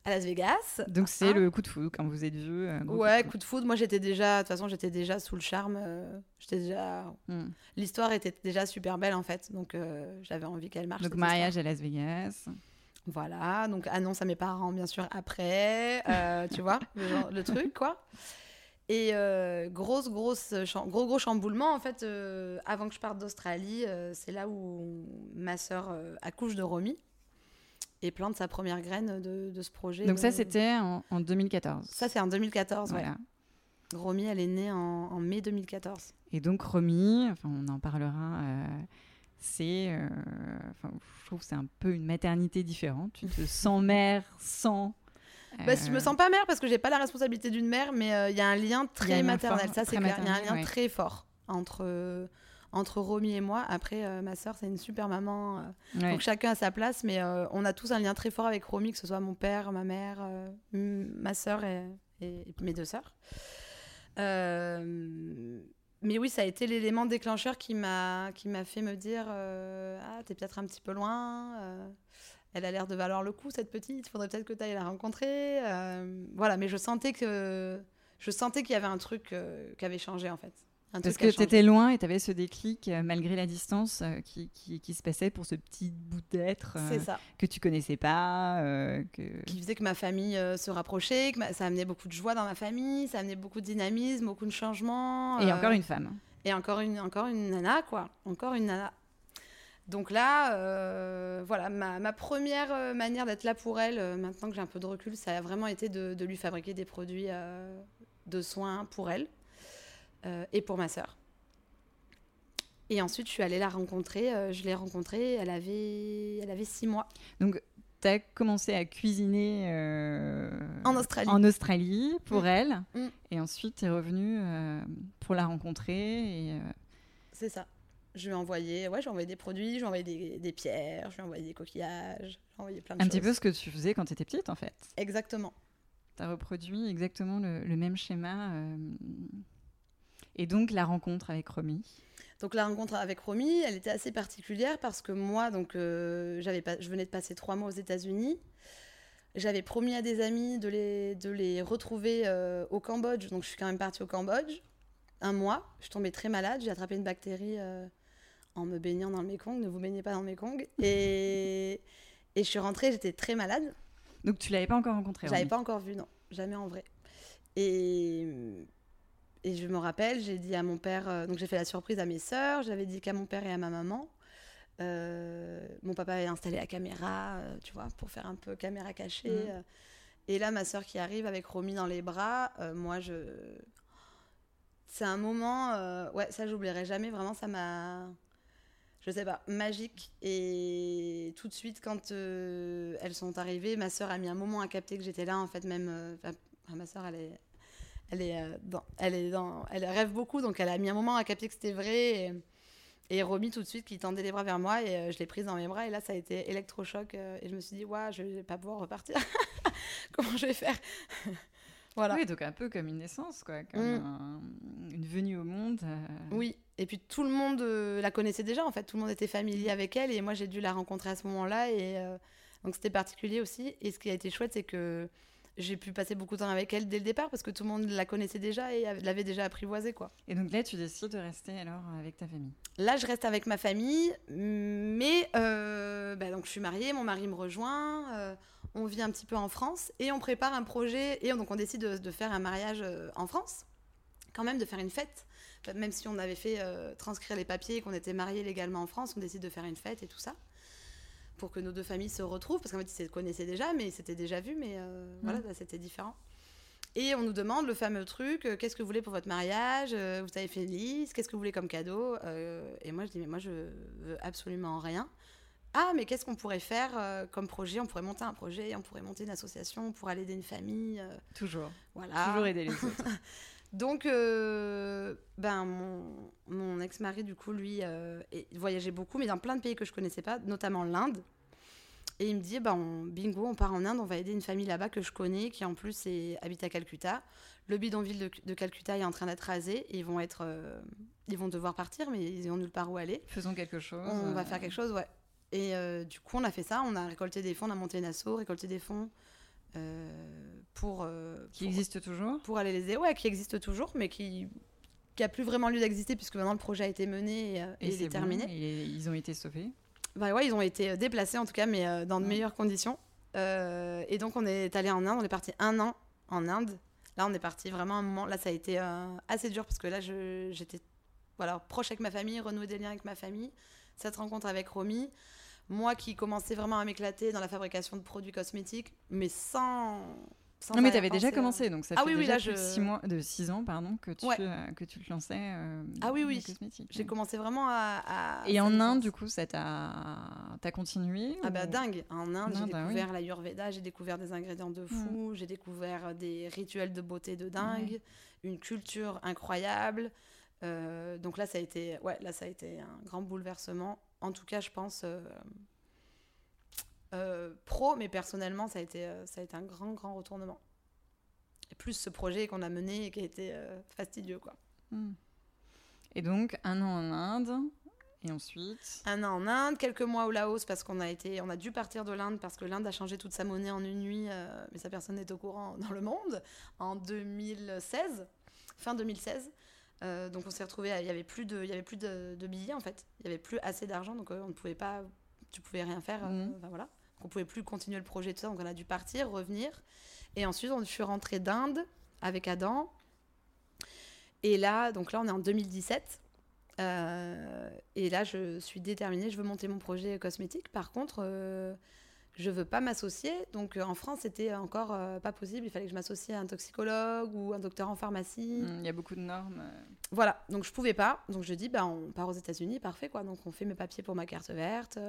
à Las Vegas. Donc c'est le coup de foudre quand vous êtes vu. Euh, ouais, coup de foudre. Moi j'étais déjà, de toute façon j'étais déjà sous le charme. Euh, j'étais déjà. Hmm. L'histoire était déjà super belle en fait, donc euh, j'avais envie qu'elle marche. Donc mariage à Las Vegas. Voilà, donc annonce à mes parents bien sûr après, tu vois, le truc quoi. Et euh, grosse, grosse, gros, gros chamboulement, en fait, euh, avant que je parte d'Australie, euh, c'est là où ma sœur accouche de Romy et plante sa première graine de, de ce projet. Donc ça, c'était en, 2014 Ça, c'est en 2014, voilà. Romy, elle est née en, en, mai 2014. Et donc Romy, enfin, on en parlera, c'est, enfin, je trouve que c'est un peu une maternité différente. Tu te sens mère sans bah, je me sens pas mère parce que j'ai pas la responsabilité d'une mère, mais euh, il y a un lien très maternel, ça c'est clair. Il y a un lien très fort entre, euh, entre Romy et moi. Après, euh, ma soeur, c'est une super maman. Donc chacun a sa place, mais on a tous un lien très fort avec Romy, que ce soit mon père, ma mère, ma soeur et, et, mes deux sœurs. mais oui, ça a été l'élément déclencheur qui m'a fait me dire Ah, t'es peut-être un petit peu loin elle a l'air de valoir le coup, cette petite, il faudrait peut-être que tu ailles la rencontrer. Euh, voilà, mais je sentais que je sentais qu'il y avait un truc euh, qui avait changé en fait. Parce que tu étais loin et tu avais ce déclic, euh, malgré la distance, euh, qui, qui, se passait pour ce petit bout d'être euh, que tu connaissais pas. que... Qui faisait que ma famille se rapprochait, que ça amenait beaucoup de joie dans ma famille, ça amenait beaucoup de dynamisme, beaucoup de changements. Et encore une femme. Et encore une, encore une nana, quoi. Encore une nana. Donc là, voilà, ma, ma, première manière d'être là pour elle, maintenant que j'ai un peu de recul, ça a vraiment été de, de lui fabriquer des produits de soins pour elle. Euh, et pour ma sœur. Et ensuite, je suis allée la rencontrer. Euh, je l'ai rencontrée, elle avait, elle avait six mois. Donc, tu as commencé à cuisiner euh, en Australie. En Australie pour mm. elle. Mm. Et ensuite, tu es revenue pour la rencontrer. C'est ça. Je lui ai envoyé, ouais, j'ai envoyé des produits, je lui ai envoyé des, des pierres, je lui ai envoyé des coquillages, j'ai envoyé plein de Un choses. petit peu ce que tu faisais quand tu étais petite, en fait. Exactement. Tu as reproduit exactement le, le même schéma. Et donc la rencontre avec Romy donc la rencontre avec Romy, elle était assez particulière parce que moi, donc euh, j'avais pas, je venais de passer trois mois aux États-Unis. J'avais promis à des amis de les, de les retrouver euh, au Cambodge, donc je suis quand même partie au Cambodge. Un mois, je tombais très malade, j'ai attrapé une bactérie euh, en me baignant dans le Mekong. Ne vous baignez pas dans le Mekong. Et, et je suis rentrée, j'étais très malade. Donc tu l'avais pas encore rencontré Je l'avais pas encore vu, non, jamais en vrai. Et et je me rappelle, j'ai dit à mon père, euh, donc j'ai fait la surprise à mes sœurs, j'avais dit qu'à mon père et à ma maman. Euh, mon papa avait installé la caméra, euh, tu vois, pour faire un peu caméra cachée. Mhm. et là, ma sœur qui arrive avec Romy dans les bras, moi, je. C'est un moment, ouais, ça, j'oublierai jamais. Vraiment, ça m'a. Je sais pas, magique. Et tout de suite, quand elles sont arrivées, ma sœur a mis un moment à capter que j'étais là. En fait, même. ma sœur, elle est, elle est, euh, dans, elle est dans, elle rêve beaucoup, donc elle a mis un moment à capter que c'était vrai. Et, et Romy tout de suite qui tendait les bras vers moi et euh, je l'ai prise dans mes bras et là ça a été électrochoc euh, et je me suis dit ouais je vais pas pouvoir repartir. Comment je vais faire? Voilà. Oui donc un peu comme une naissance quoi comme mm. une venue au monde oui et puis tout le monde la connaissait déjà en fait tout le monde était familier avec elle et moi j'ai dû la rencontrer à ce moment là et donc c'était particulier aussi. Et ce qui a été chouette c'est que j'ai pu passer beaucoup de temps avec elle dès le départ parce que tout le monde la connaissait déjà et l'avait déjà apprivoisée. Quoi. Et donc là, tu décides de rester alors avec ta famille? Là, je reste avec ma famille, mais euh, bah, donc je suis mariée, mon mari me rejoint, euh, on vit un petit peu en France et on prépare un projet et donc on décide de, faire un mariage euh, en France, quand même de faire une fête. Même si on avait fait transcrire les papiers et qu'on était mariés légalement en France, on décide de faire une fête et tout ça pour que nos deux familles se retrouvent, parce qu'en fait, ils se connaissaient déjà, mais ils s'étaient déjà vus, mais euh, voilà, c'était différent. Et on nous demande le fameux truc, euh, qu'est-ce que vous voulez pour votre mariage euh, Vous avez fait une liste, qu'est-ce que vous voulez comme cadeau Et moi, je dis, mais moi, je veux absolument rien. Ah, mais qu'est-ce qu'on pourrait faire comme projet? On pourrait monter un projet, on pourrait monter une association, pour aller aider une famille. Toujours. Voilà. Toujours aider les autres. Donc, ben, mon, mon ex-mari, du coup, lui, voyageait beaucoup, mais dans plein de pays que je connaissais pas, notamment l'Inde. Et il me dit, bah, bingo, on part en Inde, on va aider une famille là-bas que je connais, qui en plus est, habite à Calcutta. Le bidonville de, de Calcutta est en train d'être rasé, et ils vont, être, euh, ils vont devoir partir, mais ils n'ont nulle part où aller. Faisons quelque chose. On va faire quelque chose, ouais. Et euh, du coup, on a fait ça, on a récolté des fonds, on a monté une asso, récolté des fonds euh, pour... qui existe toujours Pour aller les aider, ouais, qui existe toujours, mais qui qui a plus vraiment lieu d'exister puisque maintenant le projet a été mené et, il est, terminé. et ils ont été sauvés bah ouais, ils ont été euh, déplacés en tout cas, mais euh, dans de meilleures conditions. Euh, et donc on est allé en Inde, on est parti un an en Inde. Là, on est parti vraiment un moment. Là, ça a été assez dur parce que là, j'étais voilà, proche avec ma famille, renouer des liens avec ma famille. Cette rencontre avec Romy, moi qui commençais vraiment à m'éclater dans la fabrication de produits cosmétiques, mais sans, non, mais tu avais déjà commencé, donc ça ah, fait oui, déjà oui, six mois, de 6 ans pardon, que, tu, euh, que tu te lançais euh, ah, oui, oui. J'ai commencé vraiment à. Et en Inde, du coup, ça t'a continué Ah, bah dingue En Inde, j'ai ah découvert la l'Ayurveda, j'ai découvert des ingrédients de fou, j'ai découvert des rituels de beauté de dingue, une culture incroyable. Euh, donc là, ça a été, ouais, là, ça a été un grand bouleversement. En tout cas, je pense. Euh, pro, mais personnellement, ça a, été, euh, ça a été un grand, grand retournement. Et plus ce projet qu'on a mené et qui a été euh, fastidieux, quoi. Hmm. Et donc, un an en Inde, et ensuite Un an en Inde, quelques mois au Laos, parce qu'on a, été, on a dû partir de l'Inde, parce que l'Inde a changé toute sa monnaie en une nuit, mais ça, personne n'est au courant dans le monde, en 2016, fin 2016. Donc on s'est retrouvé, il y avait plus de, il y avait plus de, billets en fait, il y avait plus assez d'argent, donc on ne pouvait pas, tu pouvais rien faire, mmh. enfin, voilà, on pouvait plus continuer le projet tout ça, donc on a dû partir, revenir, et ensuite on, je suis rentrée d'Inde avec Adam, et là, donc là on est en 2017. et là, je suis déterminée, je veux monter mon projet cosmétique. Par contre, je veux pas m'associer. Donc euh, en France, c'était encore euh, pas possible. Il fallait que je m'associe à un toxicologue ou un docteur en pharmacie. Mmh, il y a beaucoup de normes. Euh. Voilà, donc je pouvais pas. Donc je dis, bah, on part aux États-Unis, parfait quoi. Donc on fait mes papiers pour ma carte verte,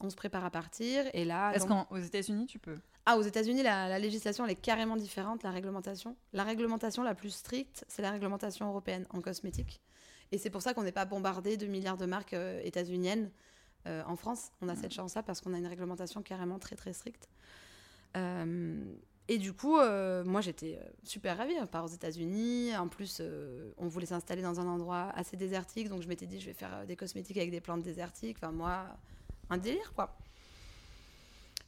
on se prépare à partir. Et là. Est-ce qu'aux États-Unis, tu peux? Ah, aux États-Unis, la, la, législation, elle est carrément différente, la réglementation. La réglementation la plus stricte, c'est la réglementation européenne en cosmétique. Et c'est pour ça qu'on n'est pas bombardé de milliards de marques états-uniennes. Euh, en France, on a cette chance-là parce qu'on a une réglementation carrément très très stricte. Euh, et du coup, euh, moi j'étais super ravie. On part aux États-Unis. En plus, on voulait s'installer dans un endroit assez désertique. Donc je m'étais dit, je vais faire des cosmétiques avec des plantes désertiques. Enfin, moi, un délire quoi.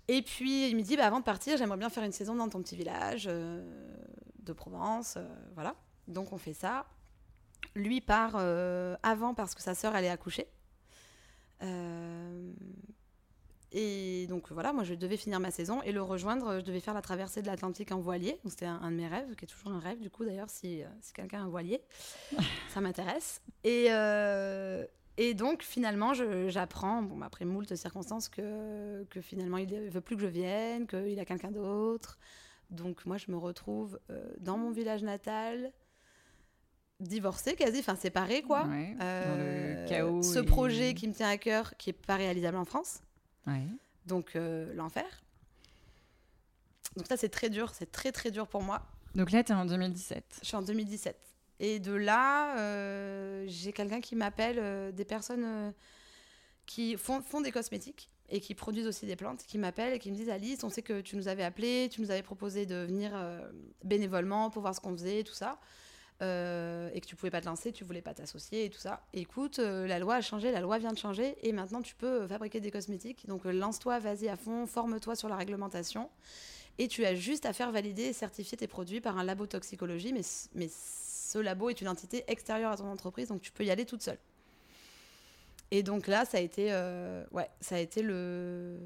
Et puis il me dit, bah, avant de partir, j'aimerais bien faire une saison dans ton petit village de Provence. voilà. Donc on fait ça. Lui part avant parce que sa sœur allait accoucher. Euh, et donc voilà, moi je devais finir ma saison et le rejoindre. Je devais faire la traversée de l'Atlantique en voilier. C'était un, de mes rêves, qui est toujours un rêve du coup d'ailleurs, si, euh, si quelqu'un a un voilier, ça m'intéresse. Et, euh, et donc finalement, j'apprends, bon, après moult circonstances, que, que finalement il ne veut plus que je vienne, qu'il a quelqu'un d'autre. Donc moi je me retrouve dans mon village natal, divorcé quasi, enfin séparé quoi. Euh, le chaos. Ce projet qui me tient à cœur, qui est pas réalisable en France. Donc euh, l'enfer. Donc ça c'est très dur, c'est très très dur pour moi. Donc là tu es en 2017. Je suis en 2017. Et de là, euh, j'ai quelqu'un qui m'appelle, des personnes qui font, font des cosmétiques et qui produisent aussi des plantes, qui m'appellent et qui me disent Alice, on sait que tu nous avais appelé, tu nous avais proposé de venir bénévolement pour voir ce qu'on faisait, tout ça. Euh, et que tu pouvais pas te lancer, tu voulais pas t'associer et tout ça. Écoute, euh, la loi a changé, la loi vient de changer et maintenant tu peux euh, fabriquer des cosmétiques. Donc lance-toi, vas-y à fond, forme-toi sur la réglementation et tu as juste à faire valider et certifier tes produits par un labo toxicologie, mais, mais ce labo est une entité extérieure à ton entreprise, donc tu peux y aller toute seule. Et donc là, ça a été, ouais, ça a été le,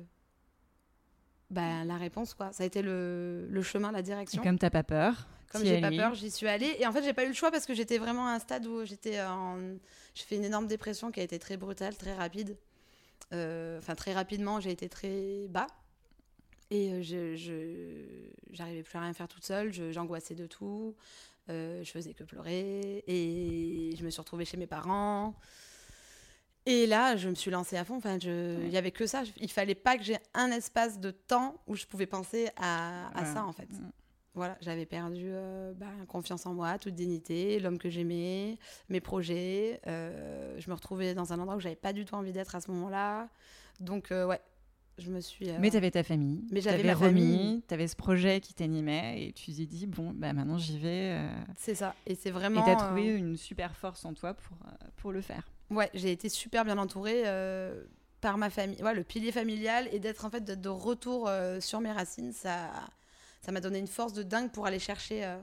bah, la réponse quoi. Ça a été le, le chemin, la direction. Et comme t'as pas peur, comme j'ai pas peur, j'y suis allée. Et en fait, j'ai pas eu le choix parce que j'étais vraiment à un stade où j'étais en. J'ai fait une énorme dépression qui a été très brutale, très rapide. Euh, enfin, très rapidement, j'ai été très bas. Et euh, je, j'arrivais plus à rien faire toute seule. j'angoissais de tout. Euh, je faisais que pleurer. Et je me suis retrouvée chez mes parents. Et là, je me suis lancée à fond. Enfin, il y avait que ça. Il fallait pas que j'ai un espace de temps où je pouvais penser à, à ça, en fait. Mm. Voilà, j'avais perdu euh, bah, confiance en moi, toute dignité, l'homme que j'aimais, mes projets. Euh, je me retrouvais dans un endroit où j'avais pas du tout envie d'être à ce moment-là. Donc, euh, ouais, je me suis. Mais tu avais ta famille. Mais j'avais ma famille. Tu avais ce projet qui t'animait et tu t'es dit, bon, bah, maintenant j'y vais. C'est ça. Et c'est vraiment. Et tu as trouvé une super force en toi pour, pour le faire. Ouais, j'ai été super bien entourée par ma famille. Ouais, le pilier familial et d'être en fait de, de retour sur mes racines, ça ça m'a donné une force de dingue pour aller chercher, euh,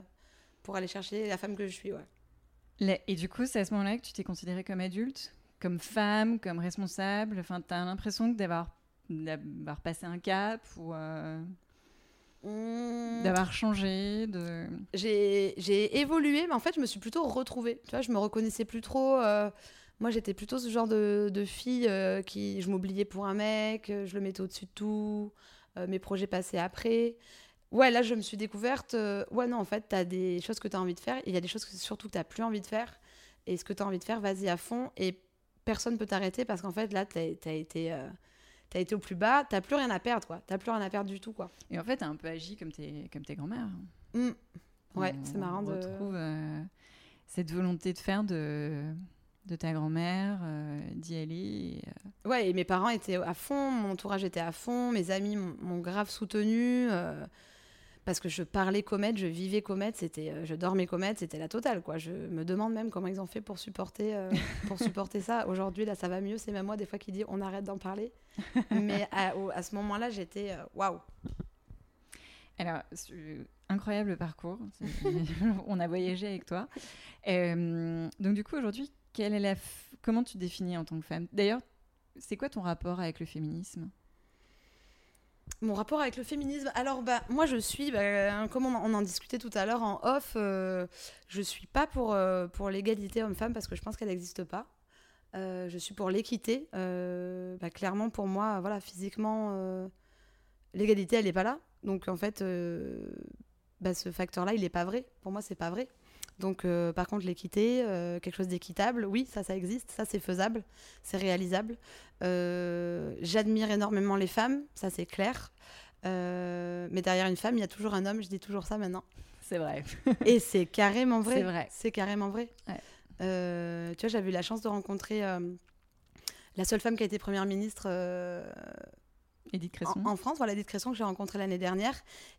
pour aller chercher la femme que je suis. Ouais. Et du coup, c'est à ce moment-là que tu t'es considérée comme adulte, comme femme, comme responsable? Enfin, tu as l'impression d'avoir d'avoir passé un cap ou euh, mmh. d'avoir changé de j'ai évolué mais en fait je me suis plutôt retrouvée tu vois je me reconnaissais plus trop euh, moi j'étais plutôt ce genre de, de fille qui je m'oubliais pour un mec je le mettais au-dessus de tout mes projets passaient après Ouais, là, je me suis découverte. Euh, ouais, non, en fait, tu as des choses que tu as envie de faire. Il y a des choses que surtout que tu n'as plus envie de faire. Et ce que tu as envie de faire, vas-y à fond. Et personne ne peut t'arrêter parce qu'en fait, là, tu as, été. Euh, été au plus bas, t'as plus rien à perdre, quoi. T'as plus rien à perdre du tout, quoi. Et en fait, t'as un peu agi comme tes, comme tes grands-mères. Mmh. Ouais, c'est marrant on retrouve euh, cette volonté de faire de, de ta grand-mère, d'y aller. Ouais, et mes parents étaient à fond, mon entourage était à fond, mes amis m'ont grave soutenu parce que je parlais comète, je vivais comète, c'était, euh, je dormais comète, c'était la totale quoi. Je me demande même comment ils ont fait pour supporter, euh, pour supporter ça. Aujourd'hui là, ça va mieux. C'est même moi des fois qui dit on arrête d'en parler. Mais à, ce moment-là, j'étais euh, waouh. Alors, incroyable parcours. On a voyagé avec toi. donc du coup, aujourd'hui, quelle est la comment tu te définis en tant que femme? D'ailleurs, c'est quoi ton rapport avec le féminisme? Mon rapport avec le féminisme, alors bah moi je suis, bah, comme on, en discutait tout à l'heure en off, euh, je suis pas pour, euh, pour l'égalité homme-femme parce que je pense qu'elle n'existe pas. Euh, je suis pour l'équité. Bah, clairement pour moi, voilà, physiquement, l'égalité elle n'est pas là. Donc en fait, bah, ce facteur-là il n'est pas vrai. Pour moi c'est pas vrai. Donc, euh, par contre, l'équité, euh, quelque chose d'équitable, oui, ça, ça existe, ça, c'est faisable, c'est réalisable. Euh, j'admire énormément les femmes, ça, c'est clair. mais derrière une femme, il y a toujours un homme, je dis toujours ça maintenant. C'est vrai. Et c'est carrément vrai. C'est vrai. C'est carrément vrai. tu vois, j'avais eu la chance de rencontrer la seule femme qui a été première ministre Edith Cresson. En, France, voilà, Edith Cresson que j'ai rencontrée l'année dernière.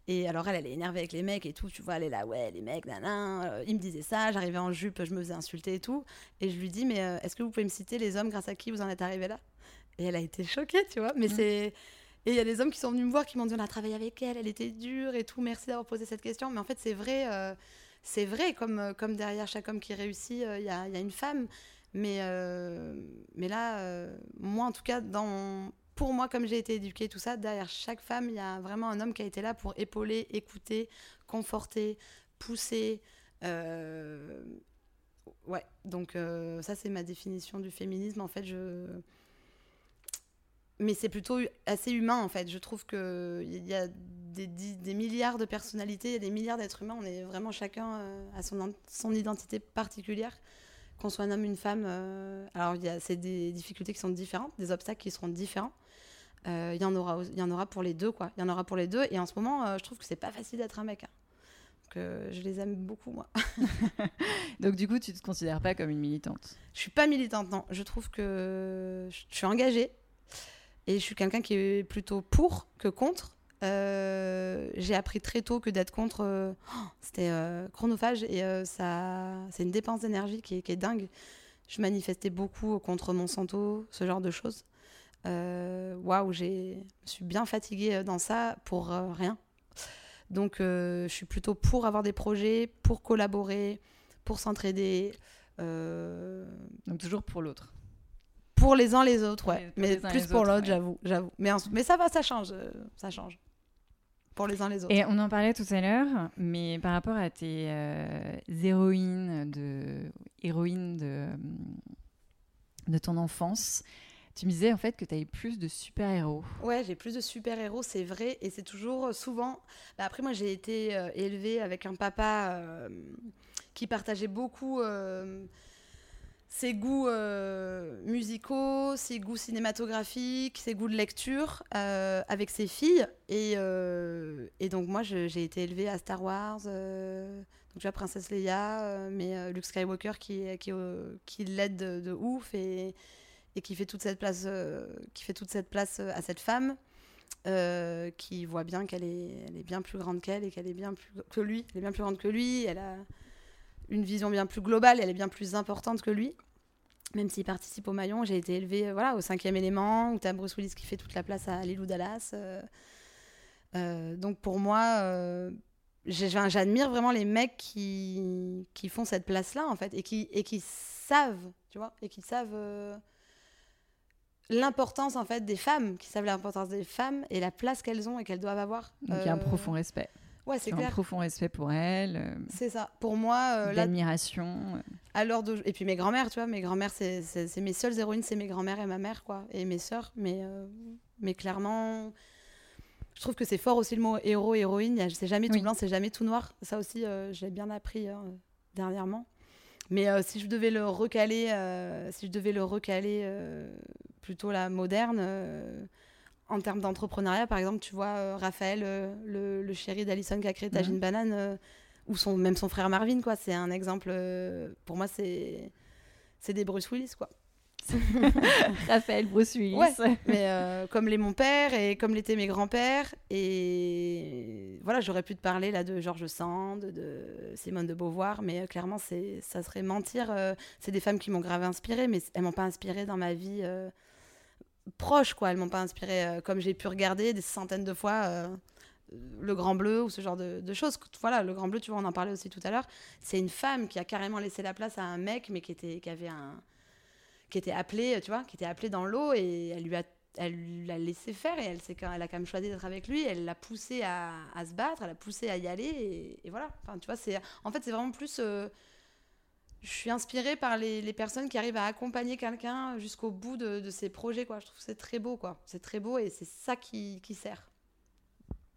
Et alors, elle, elle est énervée avec les mecs et tout. Tu vois, elle est là, ouais, les mecs, nanan. Euh, il me disait ça, j'arrivais en jupe, je me faisais insulter et tout. Et je lui dis, mais euh, est-ce que vous pouvez me citer les hommes grâce à qui vous en êtes arrivé là? Et elle a été choquée, tu vois. Mais mm. c'est. Et il y a des hommes qui sont venus me voir, qui m'ont dit, on a travaillé avec elle, elle était dure et tout. Merci d'avoir posé cette question. Mais en fait, c'est vrai. Euh, c'est vrai, comme, comme derrière chaque homme qui réussit, il y, a, y, a, une femme. Mais, mais là, moi, en tout cas, dans pour moi, comme j'ai été éduquée, tout ça, derrière chaque femme, il y a vraiment un homme qui a été là pour épauler, écouter, conforter, pousser. Euh, ouais, donc euh, ça, c'est ma définition du féminisme. En fait, je. Mais c'est plutôt assez humain, en fait. Je trouve qu'il y a des, milliards de personnalités, il y a des milliards d'êtres humains. On est vraiment chacun euh, à son, son identité particulière qu'on soit un homme, une femme. alors, il y a c'est des difficultés qui sont différentes, des obstacles qui seront différents. Euh, il y en aura il y en aura pour les deux quoi. Il y en aura pour les deux et en ce moment euh, je trouve que c'est pas facile d'être un mec hein. que euh, je les aime beaucoup moi. Donc du coup tu te considères pas comme une militante? Je suis pas militante non. Je trouve que je suis engagée et je suis quelqu'un qui est plutôt pour que contre. J'ai appris très tôt que d'être contre oh, c'était chronophage et ça c'est une dépense d'énergie qui, qui est dingue. Je manifestais beaucoup contre Monsanto ce genre de choses euh, waouh, je me suis bien fatiguée euh, dans ça pour euh, rien. Donc, je suis plutôt pour avoir des projets, pour collaborer, pour s'entraider. Donc, toujours pour l'autre. Pour les uns les autres, ouais. mais plus pour l'autre, j'avoue, j'avoue. Mais, mais ça va, ça change, ça change. Pour les uns les autres. Et on en parlait tout à l'heure, mais par rapport à tes héroïnes de héroïnes de de ton enfance, tu me disais en fait que tu avais plus de super-héros. Ouais, j'ai plus de super-héros, c'est vrai. Et c'est toujours euh, souvent. Bah, après, moi, j'ai été euh, élevée avec un papa euh, qui partageait beaucoup ses goûts musicaux, ses goûts cinématographiques, ses goûts de lecture avec ses filles. Et, donc, moi, j'ai été élevée à Star Wars. donc, tu vois, Princesse Leia, mais Luke Skywalker qui l'aide de, de, ouf. Et et qui fait toute cette place, euh, qui fait toute cette place euh, à cette femme. Euh, qui voit bien qu'elle est, bien plus grande qu'elle et qu'elle est bien plus que lui. Elle est bien plus grande que lui. Elle a une vision bien plus globale. Elle est bien plus importante que lui. Même s'il participe au maillon, j'ai été élevée voilà, au cinquième élément, où tu as Bruce Willis qui fait toute la place à Lilou Dallas. donc pour moi, j'admire vraiment les mecs qui, font cette place-là, en fait, et qui savent, tu vois, et qui savent l'importance en fait des femmes, qui savent l'importance des femmes et la place qu'elles ont et qu'elles doivent avoir. Donc il y a un euh, profond respect. Ouais, c'est clair. Un profond respect pour elles. Euh, c'est ça. Pour moi, euh, l'admiration. Alors et puis mes grands-mères, tu vois, mes grands-mères, c'est mes seules héroïnes, c'est mes grands-mères et ma mère, quoi, et mes sœurs. Mais mais clairement, je trouve que c'est fort aussi le mot héros, héroïne. C'est jamais tout blanc, c'est jamais tout noir. Ça aussi, je l'ai bien appris hein, dernièrement. Mais si je devais le recaler, si je devais le recaler plutôt la moderne. Euh, en termes d'entrepreneuriat, par exemple, tu vois euh, Raphaël, euh, le, chéri d'Alison qui a créé Tajine Banane, ou son, même son frère Marvin, quoi. C'est un exemple. pour moi, c'est c'est des Bruce Willis, quoi. Raphaël Bruce Willis. mais comme l'est mon père et comme l'étaient mes grands-pères. Et voilà, j'aurais pu te parler là de Georges Sand, de Simone de Beauvoir, mais clairement, c'est ça serait mentir. c'est des femmes qui m'ont grave inspirée, mais elles m'ont pas inspirée dans ma vie proches, quoi. Elles m'ont pas inspiré euh, comme j'ai pu regarder des centaines de fois euh, le Grand Bleu ou ce genre de, choses. Voilà, le Grand Bleu, tu vois, on en parlait aussi tout à l'heure. C'est une femme qui a carrément laissé la place à un mec, mais qui était, qui avait un, qui était appelé, tu vois, qui était appelé dans l'eau et elle lui a elle l'a laissé faire et elle, elle a quand même choisi d'être avec lui. Elle l'a poussé à, à, se battre, elle l'a poussé à y aller et, voilà. Enfin, tu vois, c'est en fait c'est vraiment plus. Euh, je suis inspirée par les, les, personnes qui arrivent à accompagner quelqu'un jusqu'au bout de, de, ses projets, quoi. Je trouve que c'est très beau, quoi. C'est très beau et c'est ça qui, qui, sert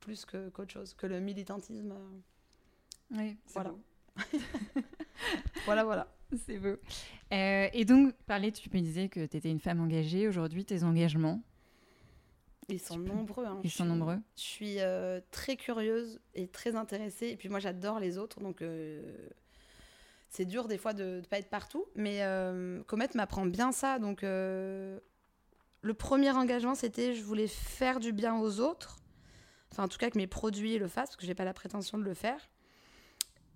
plus que qu'autre chose, que le militantisme. Oui, voilà. voilà, voilà. C'est beau. Euh, et donc, parler, tu me disais que tu étais une femme engagée. Aujourd'hui, tes engagements Ils sont nombreux. Hein. Ils sont nombreux. Je suis euh, très curieuse et très intéressée. Et puis moi, j'adore les autres. Donc, euh, c'est dur des fois de ne pas être partout. Mais Comet m'apprend bien ça. Donc, le premier engagement, c'était je voulais faire du bien aux autres. Enfin, en tout cas, que mes produits le fassent, parce que je n'ai pas la prétention de le faire.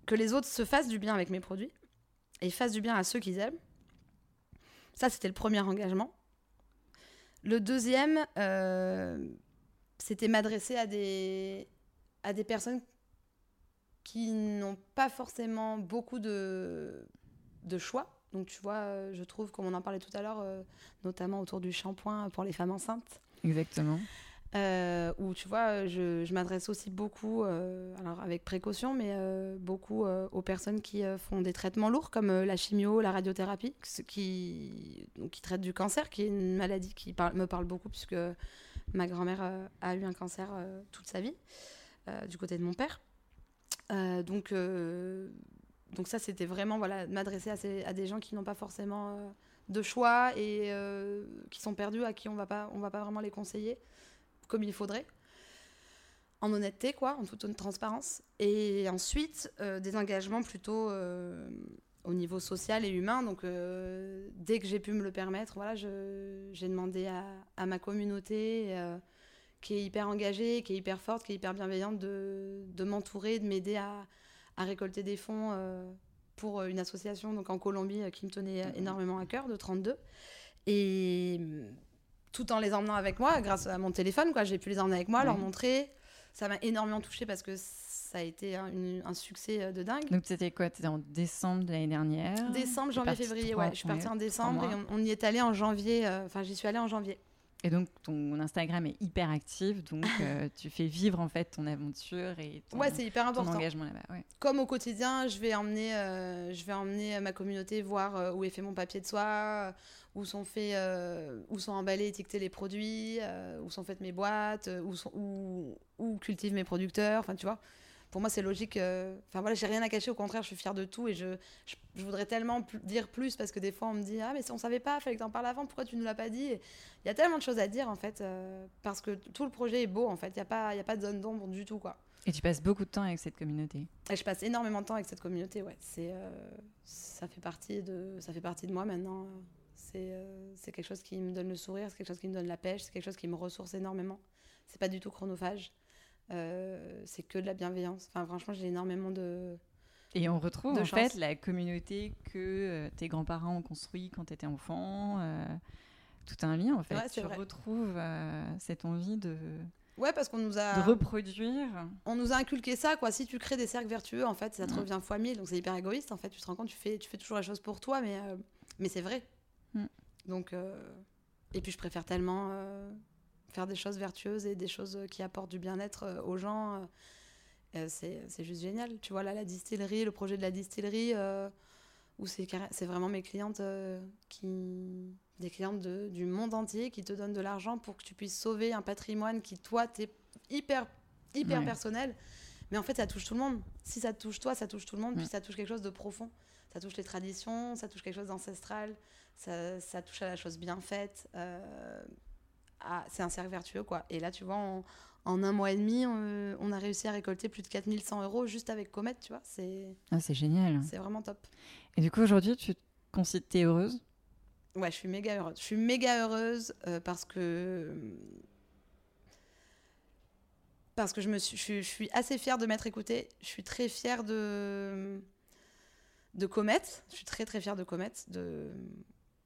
Que les autres se fassent du bien avec mes produits et fassent du bien à ceux qu'ils aiment. Ça, c'était le premier engagement. Le deuxième, euh, c'était m'adresser à des, à des personnes qui n'ont pas forcément beaucoup de, de choix. Donc, tu vois, euh, je trouve, comme on en parlait tout à l'heure, euh, notamment autour du shampoing pour les femmes enceintes. Exactement. Euh, où tu vois, je, m'adresse aussi beaucoup, euh, alors avec précaution, mais euh, beaucoup aux personnes qui font des traitements lourds comme la chimio, la radiothérapie, qui, qui traitent du cancer, qui est une maladie qui me parle beaucoup puisque ma grand-mère a eu un cancer toute sa vie, du côté de mon père. donc, donc ça, c'était vraiment voilà, m'adresser à, à, des gens qui n'ont pas forcément de choix et qui sont perdus, à qui on on va pas vraiment les conseiller comme il faudrait, en honnêteté, quoi, en toute transparence. Et ensuite, euh, des engagements plutôt euh, au niveau social et humain. Donc, euh, dès que j'ai pu me le permettre, voilà, j'ai demandé à, à, ma communauté qui est hyper engagée, qui est hyper forte, qui est hyper bienveillante, de, de m'entourer, de m'aider à, à, récolter des fonds pour une association donc en Colombie qui me tenait mmh. énormément à cœur, de 32. Et tout en les emmenant avec moi grâce à mon téléphone. Quoi. J'ai pu les emmener avec moi, leur montrer. Ça m'a énormément touchée parce que ça a été un, succès euh, de dingue. Donc c'était quoi? C'était en décembre de l'année dernière? Décembre, janvier, février. Ouais, je suis partie en décembre et on, y est allé en janvier. Euh, enfin, j'y suis allée en janvier. Et donc ton Instagram est hyper actif, donc euh, tu fais vivre en fait ton aventure et ton, ouais, c'est hyper important. engagement là-bas. Ouais. Comme au quotidien, je vais emmener, je vais emmener ma communauté voir où est fait mon papier de soie, où sont faits, euh, où sont emballés, étiquetés les produits, euh, où sont faites mes boîtes, euh, où, sont, où, où cultivent mes producteurs. Enfin, tu vois, pour moi, c'est logique. Enfin, voilà, j'ai rien à cacher. Au contraire, je suis fière de tout et je, je, voudrais tellement dire plus parce que des fois, on me dit Ah, mais si on savait pas, fallait que t'en parles avant, pourquoi tu ne l'as pas dit? Il y a tellement de choses à dire, en fait, parce que tout le projet est beau, en fait. Il n'y a, pas, y a pas de zone d'ombre du tout, quoi. Et tu passes beaucoup de temps avec cette communauté. Et je passe énormément de temps avec cette communauté, ouais. C'est, ça, fait partie de, ça fait partie de moi maintenant. Euh, c'est quelque chose qui me donne le sourire, c'est quelque chose qui me donne la pêche, c'est quelque chose qui me ressource énormément. C'est pas du tout chronophage. Euh, c'est que de la bienveillance. Enfin, franchement, j'ai énormément de. Et on retrouve en fait la communauté que euh, tes grands-parents ont construit quand tu étais enfant. tout un lien en fait. tu retrouves cette envie de. Ouais, parce qu'on nous a. De reproduire. On nous a inculqué ça, quoi. Si tu crées des cercles vertueux, en fait, ça te revient fois mille. Donc c'est hyper égoïste, en fait. Tu te rends compte, tu fais, tu fais toujours la chose pour toi, mais, mais c'est vrai. Donc, euh, et puis je préfère tellement euh, faire des choses vertueuses et des choses qui apportent du bien-être euh, aux gens. c'est juste génial. Tu vois, là, la distillerie, le projet de la distillerie, où c'est vraiment mes clientes qui. des clientes de, du monde entier qui te donnent de l'argent pour que tu puisses sauver un patrimoine qui, toi, t'es hyper, hyper personnel. Mais en fait, ça touche tout le monde. Si ça touche toi, ça touche tout le monde, puis ça touche quelque chose de profond. Ça touche les traditions, ça touche quelque chose d'ancestral ça, touche à la chose bien faite. Euh, c'est un cercle vertueux, quoi. Et là, tu vois, en, un mois et demi, on, a réussi à récolter plus de 4100 euros juste avec Comet, tu vois. C'est ah, génial. C'est vraiment top. Et du coup, aujourd'hui, tu te considères heureuse? Ouais, je suis méga heureuse. Je suis méga heureuse euh, parce que parce que je me suis, je, suis assez fière de m'être écoutée. Je suis très fière de de Comet. Je suis très très fière de Comet, de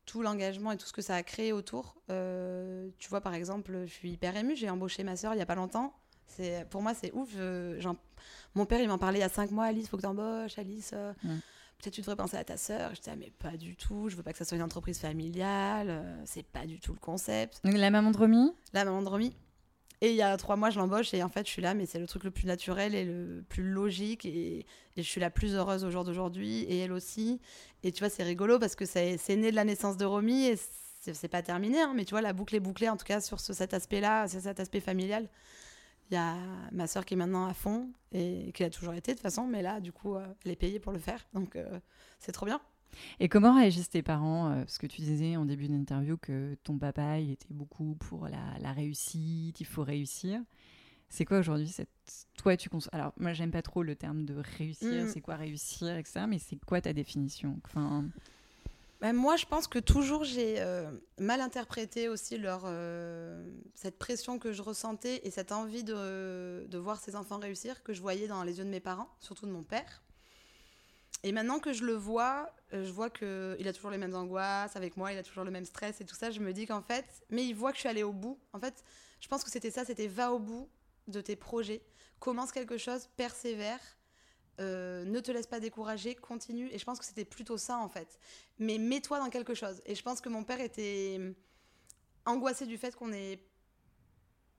tout l'engagement et tout ce que ça a créé autour. Euh, tu vois, par exemple, je suis hyper émue. J'ai embauché ma sœur il n'y a pas longtemps. C'est pour moi c'est ouf. mon père il m'en parlait il y a cinq mois. Alice, faut que t'embauches. Alice, peut-être tu devrais penser à ta sœur. Je disais ah, mais pas du tout. Je veux pas que ça soit une entreprise familiale. c'est pas du tout le concept. la maman de Romy? La maman de Romy. Et il y a trois mois, je l'embauche et en fait, je suis là, mais c'est le truc le plus naturel et le plus logique. Et, je suis la plus heureuse au jour d'aujourd'hui et elle aussi. Et tu vois, c'est rigolo parce que c'est né de la naissance de Romy et c'est pas terminé, hein, mais tu vois, la boucle est bouclée en tout cas sur cet aspect-là, cet aspect familial. Il y a ma soeur qui est maintenant à fond et qui a toujours été de toute façon, mais là, du coup, euh, elle est payée pour le faire. Donc, euh, c'est trop bien. Et comment réagissent tes parents euh, Parce que tu disais en début d'interview que ton papa, il était beaucoup pour la, réussite, il faut réussir. C'est quoi aujourd'hui cette... Toi, tu Alors, moi, j'aime pas trop le terme de réussir. Mm. C'est quoi réussir, etc. Mais c'est quoi ta définition? Enfin... Bah, moi, je pense que toujours j'ai euh, mal interprété aussi leur, euh, cette pression que je ressentais et cette envie de, de voir ses enfants réussir que je voyais dans les yeux de mes parents, surtout de mon père. Et maintenant que je le vois, euh, je vois qu'il a toujours les mêmes angoisses avec moi, il a toujours le même stress et tout ça. Je me dis qu'en fait, mais il voit que je suis allée au bout. En fait, je pense que c'était ça, c'était va au bout de tes projets, commence quelque chose, persévère, euh, ne te laisse pas décourager, continue. Et je pense que c'était plutôt ça en fait. Mais mets-toi dans quelque chose. Et je pense que mon père était angoissé du fait qu'on n'ait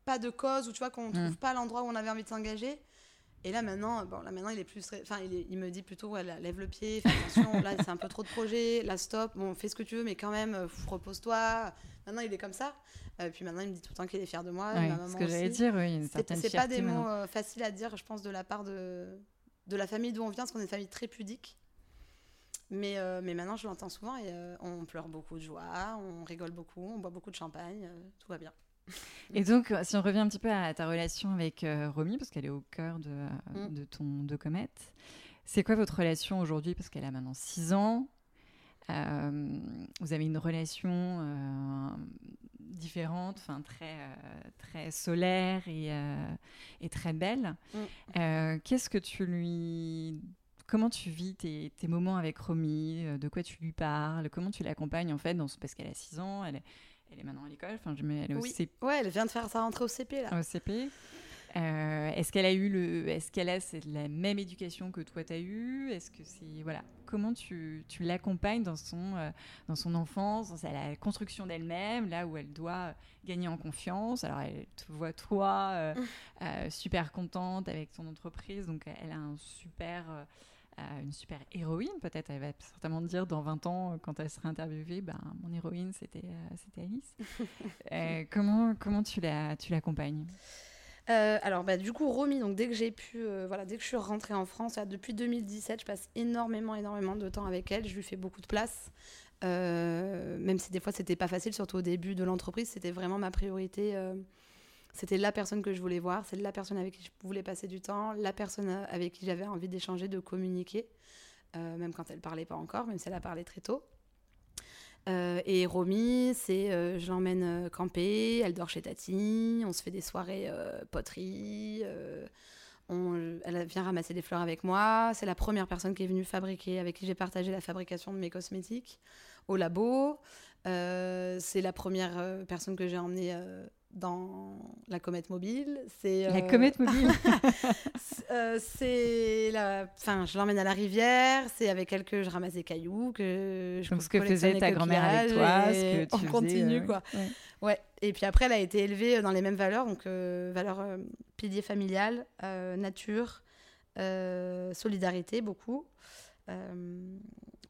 pas de cause ou tu vois qu'on ne mmh. trouve pas l'endroit où on avait envie de s'engager. Et là maintenant, bon, là maintenant il est plus, enfin il, il, me dit plutôt ouais, lève le pied, fais attention, là c'est un peu trop de projets, là stop, bon fais ce que tu veux, mais quand même euh, repose-toi. Maintenant il est comme ça. Euh, puis maintenant il me dit tout le temps qu'il est fier de moi. Oui, ce que j'allais dire, oui, C'est pas des mots euh, faciles à dire, je pense, de la part de, de la famille d'où on vient, parce qu'on est une famille très pudique. Mais, mais maintenant je l'entends souvent et on pleure beaucoup de joie, on rigole beaucoup, on boit beaucoup de champagne, tout va bien. Et donc, euh, si on revient un petit peu à ta relation avec euh, Romy, parce qu'elle est au cœur de, euh, mm. de ton de comète, c'est quoi votre relation aujourd'hui? Parce qu'elle a maintenant 6 ans. vous avez une relation différente, enfin très, très solaire et, et très belle. Mm. Qu'est-ce que tu lui comment tu vis tes, tes, moments avec Romy? De quoi tu lui parles? Comment tu l'accompagnes en fait dans ce... Parce qu'elle a 6 ans, elle elle est maintenant à l'école. Enfin, je elle est oui. Ouais, elle vient de faire sa rentrée au CP là. Au CP. Euh, est-ce qu'elle a eu le, est-ce qu'elle a la même éducation que toi t'as eu? Est-ce que c'est voilà, comment tu, tu l'accompagnes dans son euh, dans son enfance, dans la construction d'elle-même, là où elle doit gagner en confiance? Alors elle te voit toi euh, super contente avec ton entreprise, donc elle a un super une super héroïne, peut-être. Elle va certainement dire dans 20 ans, quand elle sera interviewée, ben, mon héroïne, c'était euh, c'était Alice. Euh, comment, comment tu l'accompagnes? Euh, alors bah, du coup Romy donc dès que j'ai pu voilà dès que je suis rentrée en France depuis 2017 je passe énormément énormément de temps avec elle je lui fais beaucoup de place même si des fois c'était pas facile surtout au début de l'entreprise c'était vraiment ma priorité c'était la personne que je voulais voir, c'est la personne avec qui je voulais passer du temps, la personne avec qui j'avais envie d'échanger, de communiquer, euh, même quand elle parlait pas encore, même si elle a parlé très tôt. Euh, et Romy, c'est euh, je l'emmène camper, elle dort chez Tati, on se fait des soirées poterie, elle vient ramasser des fleurs avec moi. C'est la première personne qui est venue fabriquer, avec qui j'ai partagé la fabrication de mes cosmétiques au labo. c'est la première personne que j'ai emmenée dans la comète mobile. C'est la euh, comète mobile. Euh, c'est la. Enfin, je l'emmène à la rivière. C'est avec elle que je ramasse des cailloux, que je. Donc ce que faisait ta grand-mère avec toi, ce que tu on continue euh, quoi. Ouais. Et puis après, elle a été élevée dans les mêmes valeurs, donc valeurs pilier familial, nature, solidarité beaucoup,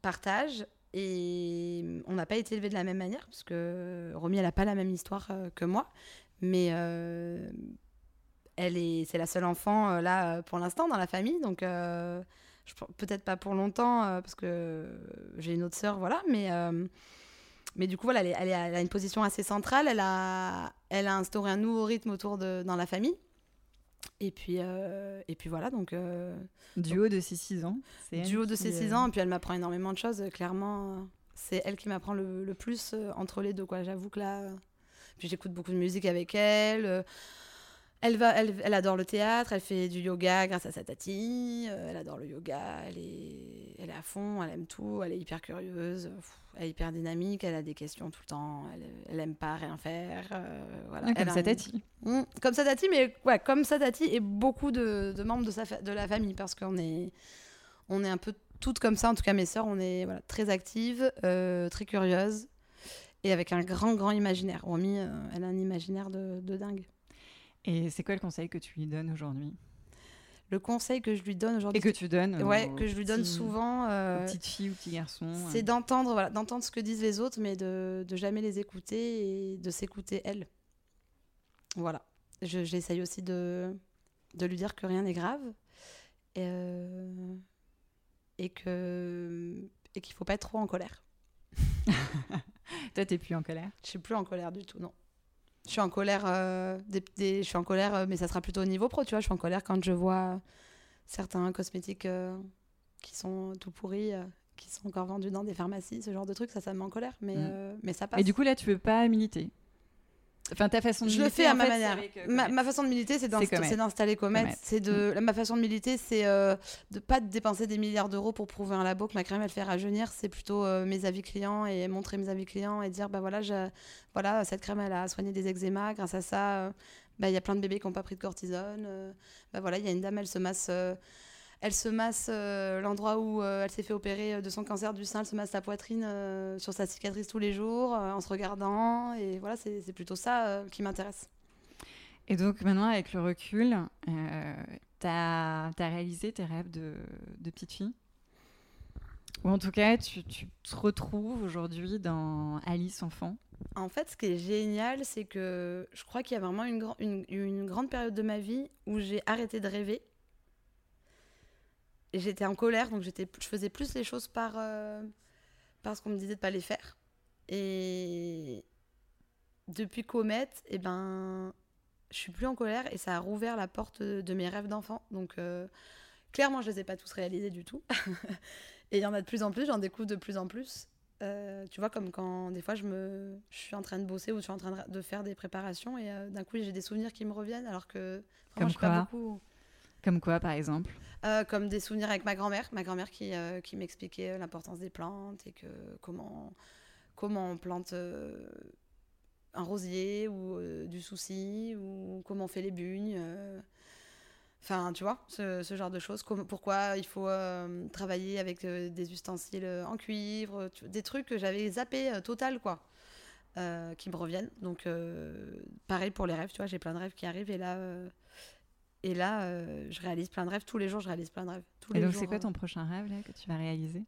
partage. Et on n'a pas été élevés de la même manière, parce que Romy, elle n'a pas la même histoire euh, que moi. Mais euh, elle est, c'est la seule enfant, euh, là, pour l'instant, dans la famille. Donc, peut-être pas pour longtemps, parce que j'ai une autre sœur, voilà. Mais, mais du coup, voilà, elle, elle, a une position assez centrale. Elle a, elle a instauré un nouveau rythme autour de, dans la famille. Et puis, euh, et puis voilà, donc... Euh, du haut de ses 6 ans. Du haut de ses 6 ans, et puis elle m'apprend énormément de choses, clairement. C'est elle qui m'apprend le, le, plus euh, entre les deux, quoi. J'avoue que là... Puis j'écoute beaucoup de musique avec elle. Elle, va, elle, elle, adore le théâtre, elle fait du yoga grâce à sa tati, euh, elle adore le yoga, elle est, elle est à fond, elle aime tout, elle est hyper curieuse, elle est hyper dynamique, elle a des questions tout le temps, elle, elle aime pas rien faire. Euh, voilà. Ah, comme elle sa tati. Mm, comme sa tati, mais ouais, comme sa tati et beaucoup de, de membres de, sa fa- de la famille, parce qu'on est, on est un peu toutes comme ça, en tout cas mes sœurs, on est voilà, très actives, euh, très curieuses, et avec un grand, grand imaginaire. Romy, euh, elle a un imaginaire de, de dingue. Et c'est quoi le conseil que tu lui donnes aujourd'hui? Le conseil que je lui donne Et aujourd'hui, que tu donnes ouais, aux que je lui donne petits- souvent, aux euh, petites filles ou petits garçons c'est euh, d'entendre voilà, d'entendre ce que disent les autres, mais de, de jamais les écouter et de s'écouter elle. Voilà. Je- J'essaye aussi de, de lui dire que rien n'est grave et, euh, et que et qu'il faut pas être trop en colère. Toi, t'es plus en colère? Je suis plus en colère du tout, non. Je suis en colère, euh, des, des- je suis en colère, euh, mais ça sera plutôt au niveau pro, tu vois. Je suis en colère quand je vois certains cosmétiques euh, qui sont tout pourris, euh, qui sont encore vendus dans des pharmacies, ce genre de trucs, ça, ça me met en colère, mais, Mm. mais ça passe. Et du coup, là, tu veux pas militer Enfin, ta façon de je le militer, fais à ma fait, manière. avec, euh, ma, façon de militer, c'est d'installer Comet. C'est de ma façon de militer, c'est euh, de pas dépenser des milliards d'euros pour prouver un labo que ma crème elle fait rajeunir. C'est plutôt euh, mes avis clients et montrer mes avis clients et dire bah voilà, je- voilà cette crème elle a soigné des eczémas. Grâce à ça, euh, bah, il y a plein de bébés qui n'ont pas pris de cortisone. bah voilà, il y a une dame, elle se masse. Elle se masse euh, l'endroit où euh, elle s'est fait opérer euh, de son cancer du sein, elle se masse la poitrine euh, sur sa cicatrice tous les jours en se regardant. Et voilà, c'est plutôt ça qui m'intéresse. Et donc, maintenant, avec le recul, t'as as réalisé tes rêves de, de petite fille? Ou en tout cas, tu, tu te retrouves aujourd'hui dans Alice enfant? En fait, ce qui est génial, c'est que je crois qu'il y a vraiment une- une grande période de ma vie où j'ai arrêté de rêver. Et j'étais en colère, donc j'étais, je faisais plus les choses par, euh, parce qu'on me disait de pas les faire. Et depuis Comet, eh ben, je suis plus en colère et ça a rouvert la porte de, mes rêves d'enfant. Donc, euh, clairement, je les ai pas tous réalisés du tout. et il y en a de plus en plus, j'en découvre de plus en plus. Euh, tu vois, comme quand des fois je, me, je suis en train de bosser ou je suis en train de, faire des préparations et euh, d'un coup j'ai des souvenirs qui me reviennent alors que Comme vraiment, je pas beaucoup. Comme quoi, par exemple Euh, comme des souvenirs avec ma grand-mère, ma grand-mère qui, euh, qui m'expliquait euh, l'importance des plantes et que comment, comment on plante un rosier ou du souci ou comment on fait les bugnes. Enfin, tu vois, ce, ce genre de choses. Pourquoi il faut travailler avec des ustensiles en cuivre, des trucs que j'avais zappé total, quoi, qui me reviennent. Donc, pareil pour les rêves, tu vois, j'ai plein de rêves qui arrivent et là, et là euh, je réalise plein de rêves. Tous les jours, je réalise plein de rêves. Tous Et les donc, c'est quoi euh. ton prochain rêve là, que tu vas réaliser?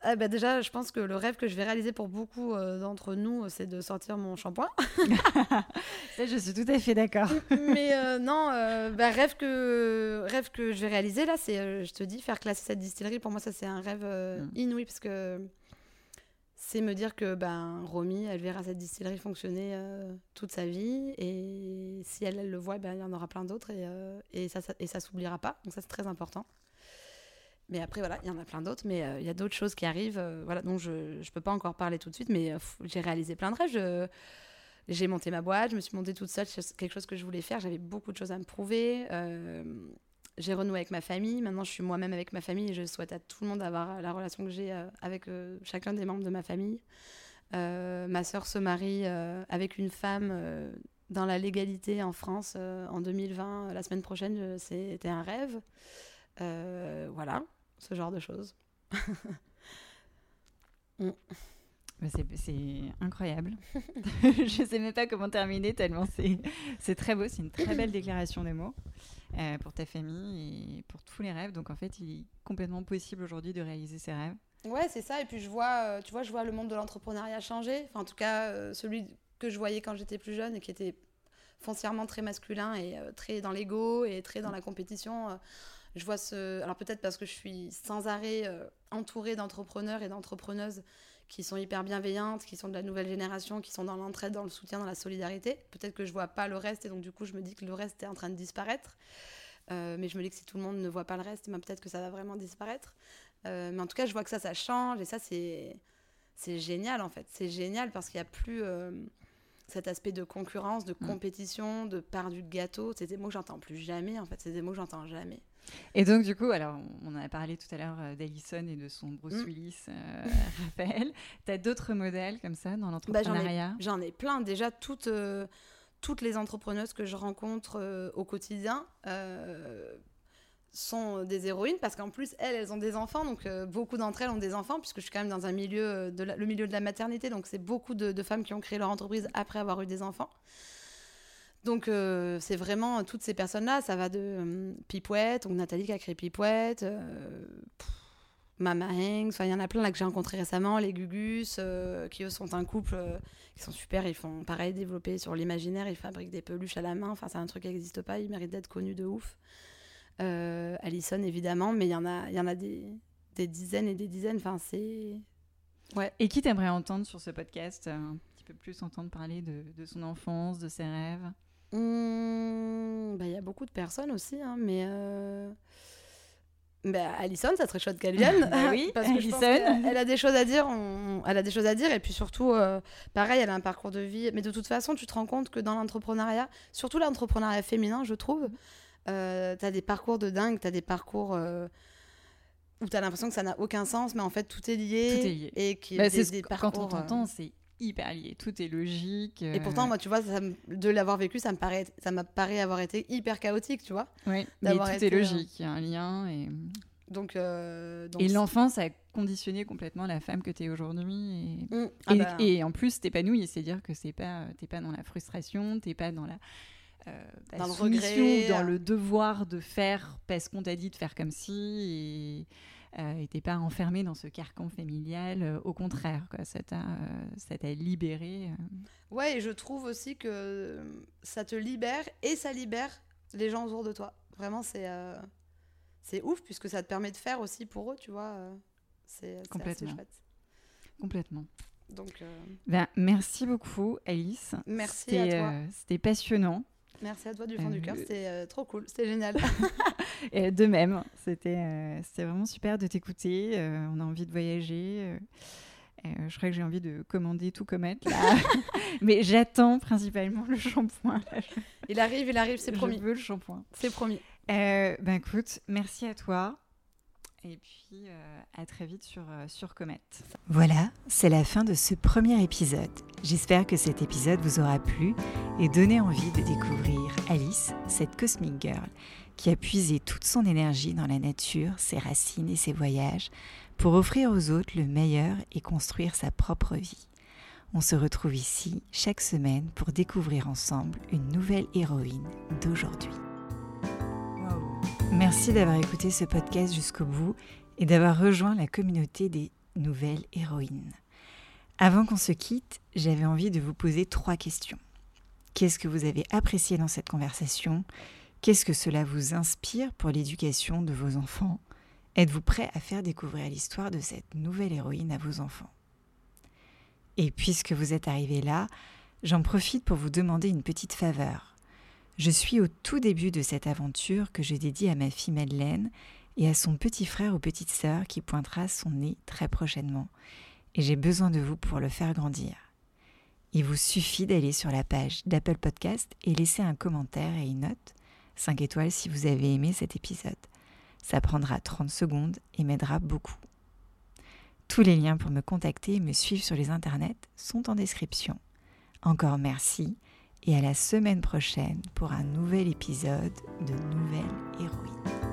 Ah bah déjà, je pense que le rêve que je vais réaliser pour beaucoup euh, d'entre nous, euh, c'est de sortir mon shampoing. Je suis tout à fait d'accord. Mais euh, non, euh, bah, rêve, que, rêve que je vais réaliser là, c'est, euh, je te dis, faire classer cette distillerie. Pour moi, ça, c'est un rêve euh, Mm. inouï parce que c'est me dire que ben, Romy, elle verra cette distillerie fonctionner euh, toute sa vie. Et si elle, le voit, ben, il y en aura plein d'autres et, euh, et ça, ça, et ça s'oubliera pas. Donc, ça, c'est très important. Mais après, voilà, il y en a plein d'autres, mais euh, il y a d'autres choses qui arrivent. voilà, donc je ne peux pas encore parler tout de suite, mais j'ai réalisé plein de rêves. J'ai monté ma boîte, je me suis montée toute seule, c'est quelque chose que je voulais faire. J'avais beaucoup de choses à me prouver. J'ai renoué avec ma famille. Maintenant, je suis moi-même avec ma famille et je souhaite à tout le monde d'avoir la relation que j'ai euh, avec euh, chacun des membres de ma famille. Euh, ma sœur se marie avec une femme dans la légalité en France en 2020. La semaine prochaine, c'était un rêve. Voilà, ce genre de choses. C'est- incroyable. je sais même pas comment terminer tellement c'est c'est très beau. C'est une très belle déclaration des mots euh, pour ta famille et pour tous les rêves. Donc en fait, il est complètement possible aujourd'hui de réaliser ses rêves. Ouais, c'est ça. Et puis je vois, euh, tu vois, je vois le monde de l'entrepreneuriat changer. Enfin, en tout cas, euh, celui que je voyais quand j'étais plus jeune et qui était foncièrement très masculin et très dans l'ego et très dans la compétition. je vois ce. Alors peut-être parce que je suis sans arrêt entourée d'entrepreneurs et d'entrepreneuses qui sont hyper bienveillantes, qui sont de la nouvelle génération, qui sont dans l'entraide, dans le soutien, dans la solidarité. Peut-être que je vois pas le reste et donc du coup je me dis que le reste est en train de disparaître. Euh, mais je me dis que si tout le monde ne voit pas le reste, ben, peut-être que ça va vraiment disparaître. Euh, mais en tout cas, je vois que ça, ça change et ça, c'est c'est génial en fait. C'est génial parce qu'il y a plus. euh, cet aspect de concurrence, de Mm. compétition, de part du gâteau. C'est des mots que j'entends plus jamais, en fait. C'est des mots que j'entends jamais. Et donc, du coup, alors, on a parlé tout à l'heure euh, d'Alison et de son Bruce Mm. Willis, euh, Raphaël. Tu as d'autres modèles comme ça dans Bah, j'en ai, l'entrepreneuriat? j'en ai plein. Déjà, toutes, euh, toutes les entrepreneuses que je rencontre euh, au quotidien sont des héroïnes parce qu'en plus, elles, elles ont des enfants. Donc, beaucoup d'entre elles ont des enfants puisque je suis quand même dans un milieu, de la- le milieu de la maternité. Donc, c'est beaucoup de, de femmes qui ont créé leur entreprise après avoir eu des enfants. Donc, euh, c'est vraiment toutes ces personnes-là. Ça va de euh, Pipouette, donc Nathalie qui a créé Pipouette, euh, Mama Hanks. Il y en a plein là que j'ai rencontrés récemment. Les Gugus, qui eux sont un couple qui sont super. Ils font pareil, développer sur l'imaginaire. Ils fabriquent des peluches à la main. Enfin, c'est un truc qui n'existe pas. Ils méritent d'être connus de ouf. Allison, évidemment, mais il y en a, y en a des, dizaines et des dizaines. Enfin, c'est. Et qui t'aimerais entendre sur ce podcast Un petit peu plus entendre parler de son enfance, de ses rêves? Mmh, bah, Il y a beaucoup de personnes aussi, hein, mais. Euh... Bah, Alison, ça serait chouette qu'elle vienne. Bah oui, parce que je pense elle a des choses à dire. on- Elle a des choses à dire. Et puis surtout, euh, pareil, elle a un parcours de vie. Mais de toute façon, tu te rends compte que dans l'entrepreneuriat, surtout l'entrepreneuriat féminin, je trouve, euh, tu as des parcours de dingue. Tu as des parcours. euh, où tu as l'impression que ça n'a aucun sens, mais en fait tout est lié. Tout est lié. Et qui Bah, des- des Quand on parcours, euh, t'entend, c'est hyper lié. Tout est logique. Et pourtant, moi, tu vois, ça de l'avoir vécu, ça me paraît, ça m'a paraît avoir été hyper chaotique, tu vois. oui, mais tout été, est euh, logique. Il y a un lien. Et, Donc, euh, donc et l'enfance a conditionné complètement la femme que tu es aujourd'hui. Et... Mm. Ah Et, bah, et en plus, t'épanouis, c'est-à-dire que c'est pas, t'es pas dans la frustration, t'es pas dans la, euh, Dans le soumission regret. ou dans le devoir de faire parce qu'on t'a dit de faire comme si, et euh, et t'es pas enfermé dans ce carcan familial. euh, au contraire, quoi, ça t'a, euh, ça t'a libéré. euh. Ouais, et je trouve aussi que ça te libère et ça libère les gens autour de toi. Vraiment, c'est euh, c'est ouf puisque ça te permet de faire aussi pour eux, tu vois. euh, C'est assez Complètement. chouette. complètement. Donc, euh, Ben, merci beaucoup, Alice. Merci à toi. euh, c'était passionnant. Merci à toi du fond du Euh, cœur. C'était euh, trop cool. C'était génial. Et de même, c'était euh, vraiment super de t'écouter. euh, on a envie de voyager. euh, euh, je crois que j'ai envie de commander tout comète là. Mais j'attends principalement le shampoing. Je- il arrive, il arrive, c'est je promis. veux le shampoing. C'est promis. Euh, ben écoute, merci à toi. Et puis euh, à très vite sur, euh, sur Comet. Voilà, c'est la fin de ce premier épisode. J'espère que cet épisode vous aura plu et donné envie de découvrir Alice, cette cosmic girl, qui a puisé toute son énergie dans la nature, ses racines et ses voyages pour offrir aux autres le meilleur et construire sa propre vie. On se retrouve ici chaque semaine pour découvrir ensemble une nouvelle héroïne d'aujourd'hui. Merci d'avoir écouté ce podcast jusqu'au bout et d'avoir rejoint la communauté des nouvelles héroïnes. Avant qu'on se quitte, j'avais envie de vous poser trois questions. Qu'est-ce que vous avez apprécié dans cette conversation? Qu'est-ce que cela vous inspire pour l'éducation de vos enfants? Êtes-vous prêt à faire découvrir l'histoire de cette nouvelle héroïne à vos enfants? Et puisque vous êtes arrivé là, j'en profite pour vous demander une petite faveur. Je suis au tout début de cette aventure que je dédie à ma fille Madeleine et à son petit frère ou petite sœur qui pointera son nez très prochainement. Et j'ai besoin de vous pour le faire grandir. Il vous suffit d'aller sur la page d'Apple Podcast et laisser un commentaire et une note, 5 étoiles si vous avez aimé cet épisode. Ça prendra 30 secondes et m'aidera beaucoup. Tous les liens pour me contacter et me suivre sur les internets sont en description. Encore merci et à la semaine prochaine pour un nouvel épisode de Nouvelle Héroïne.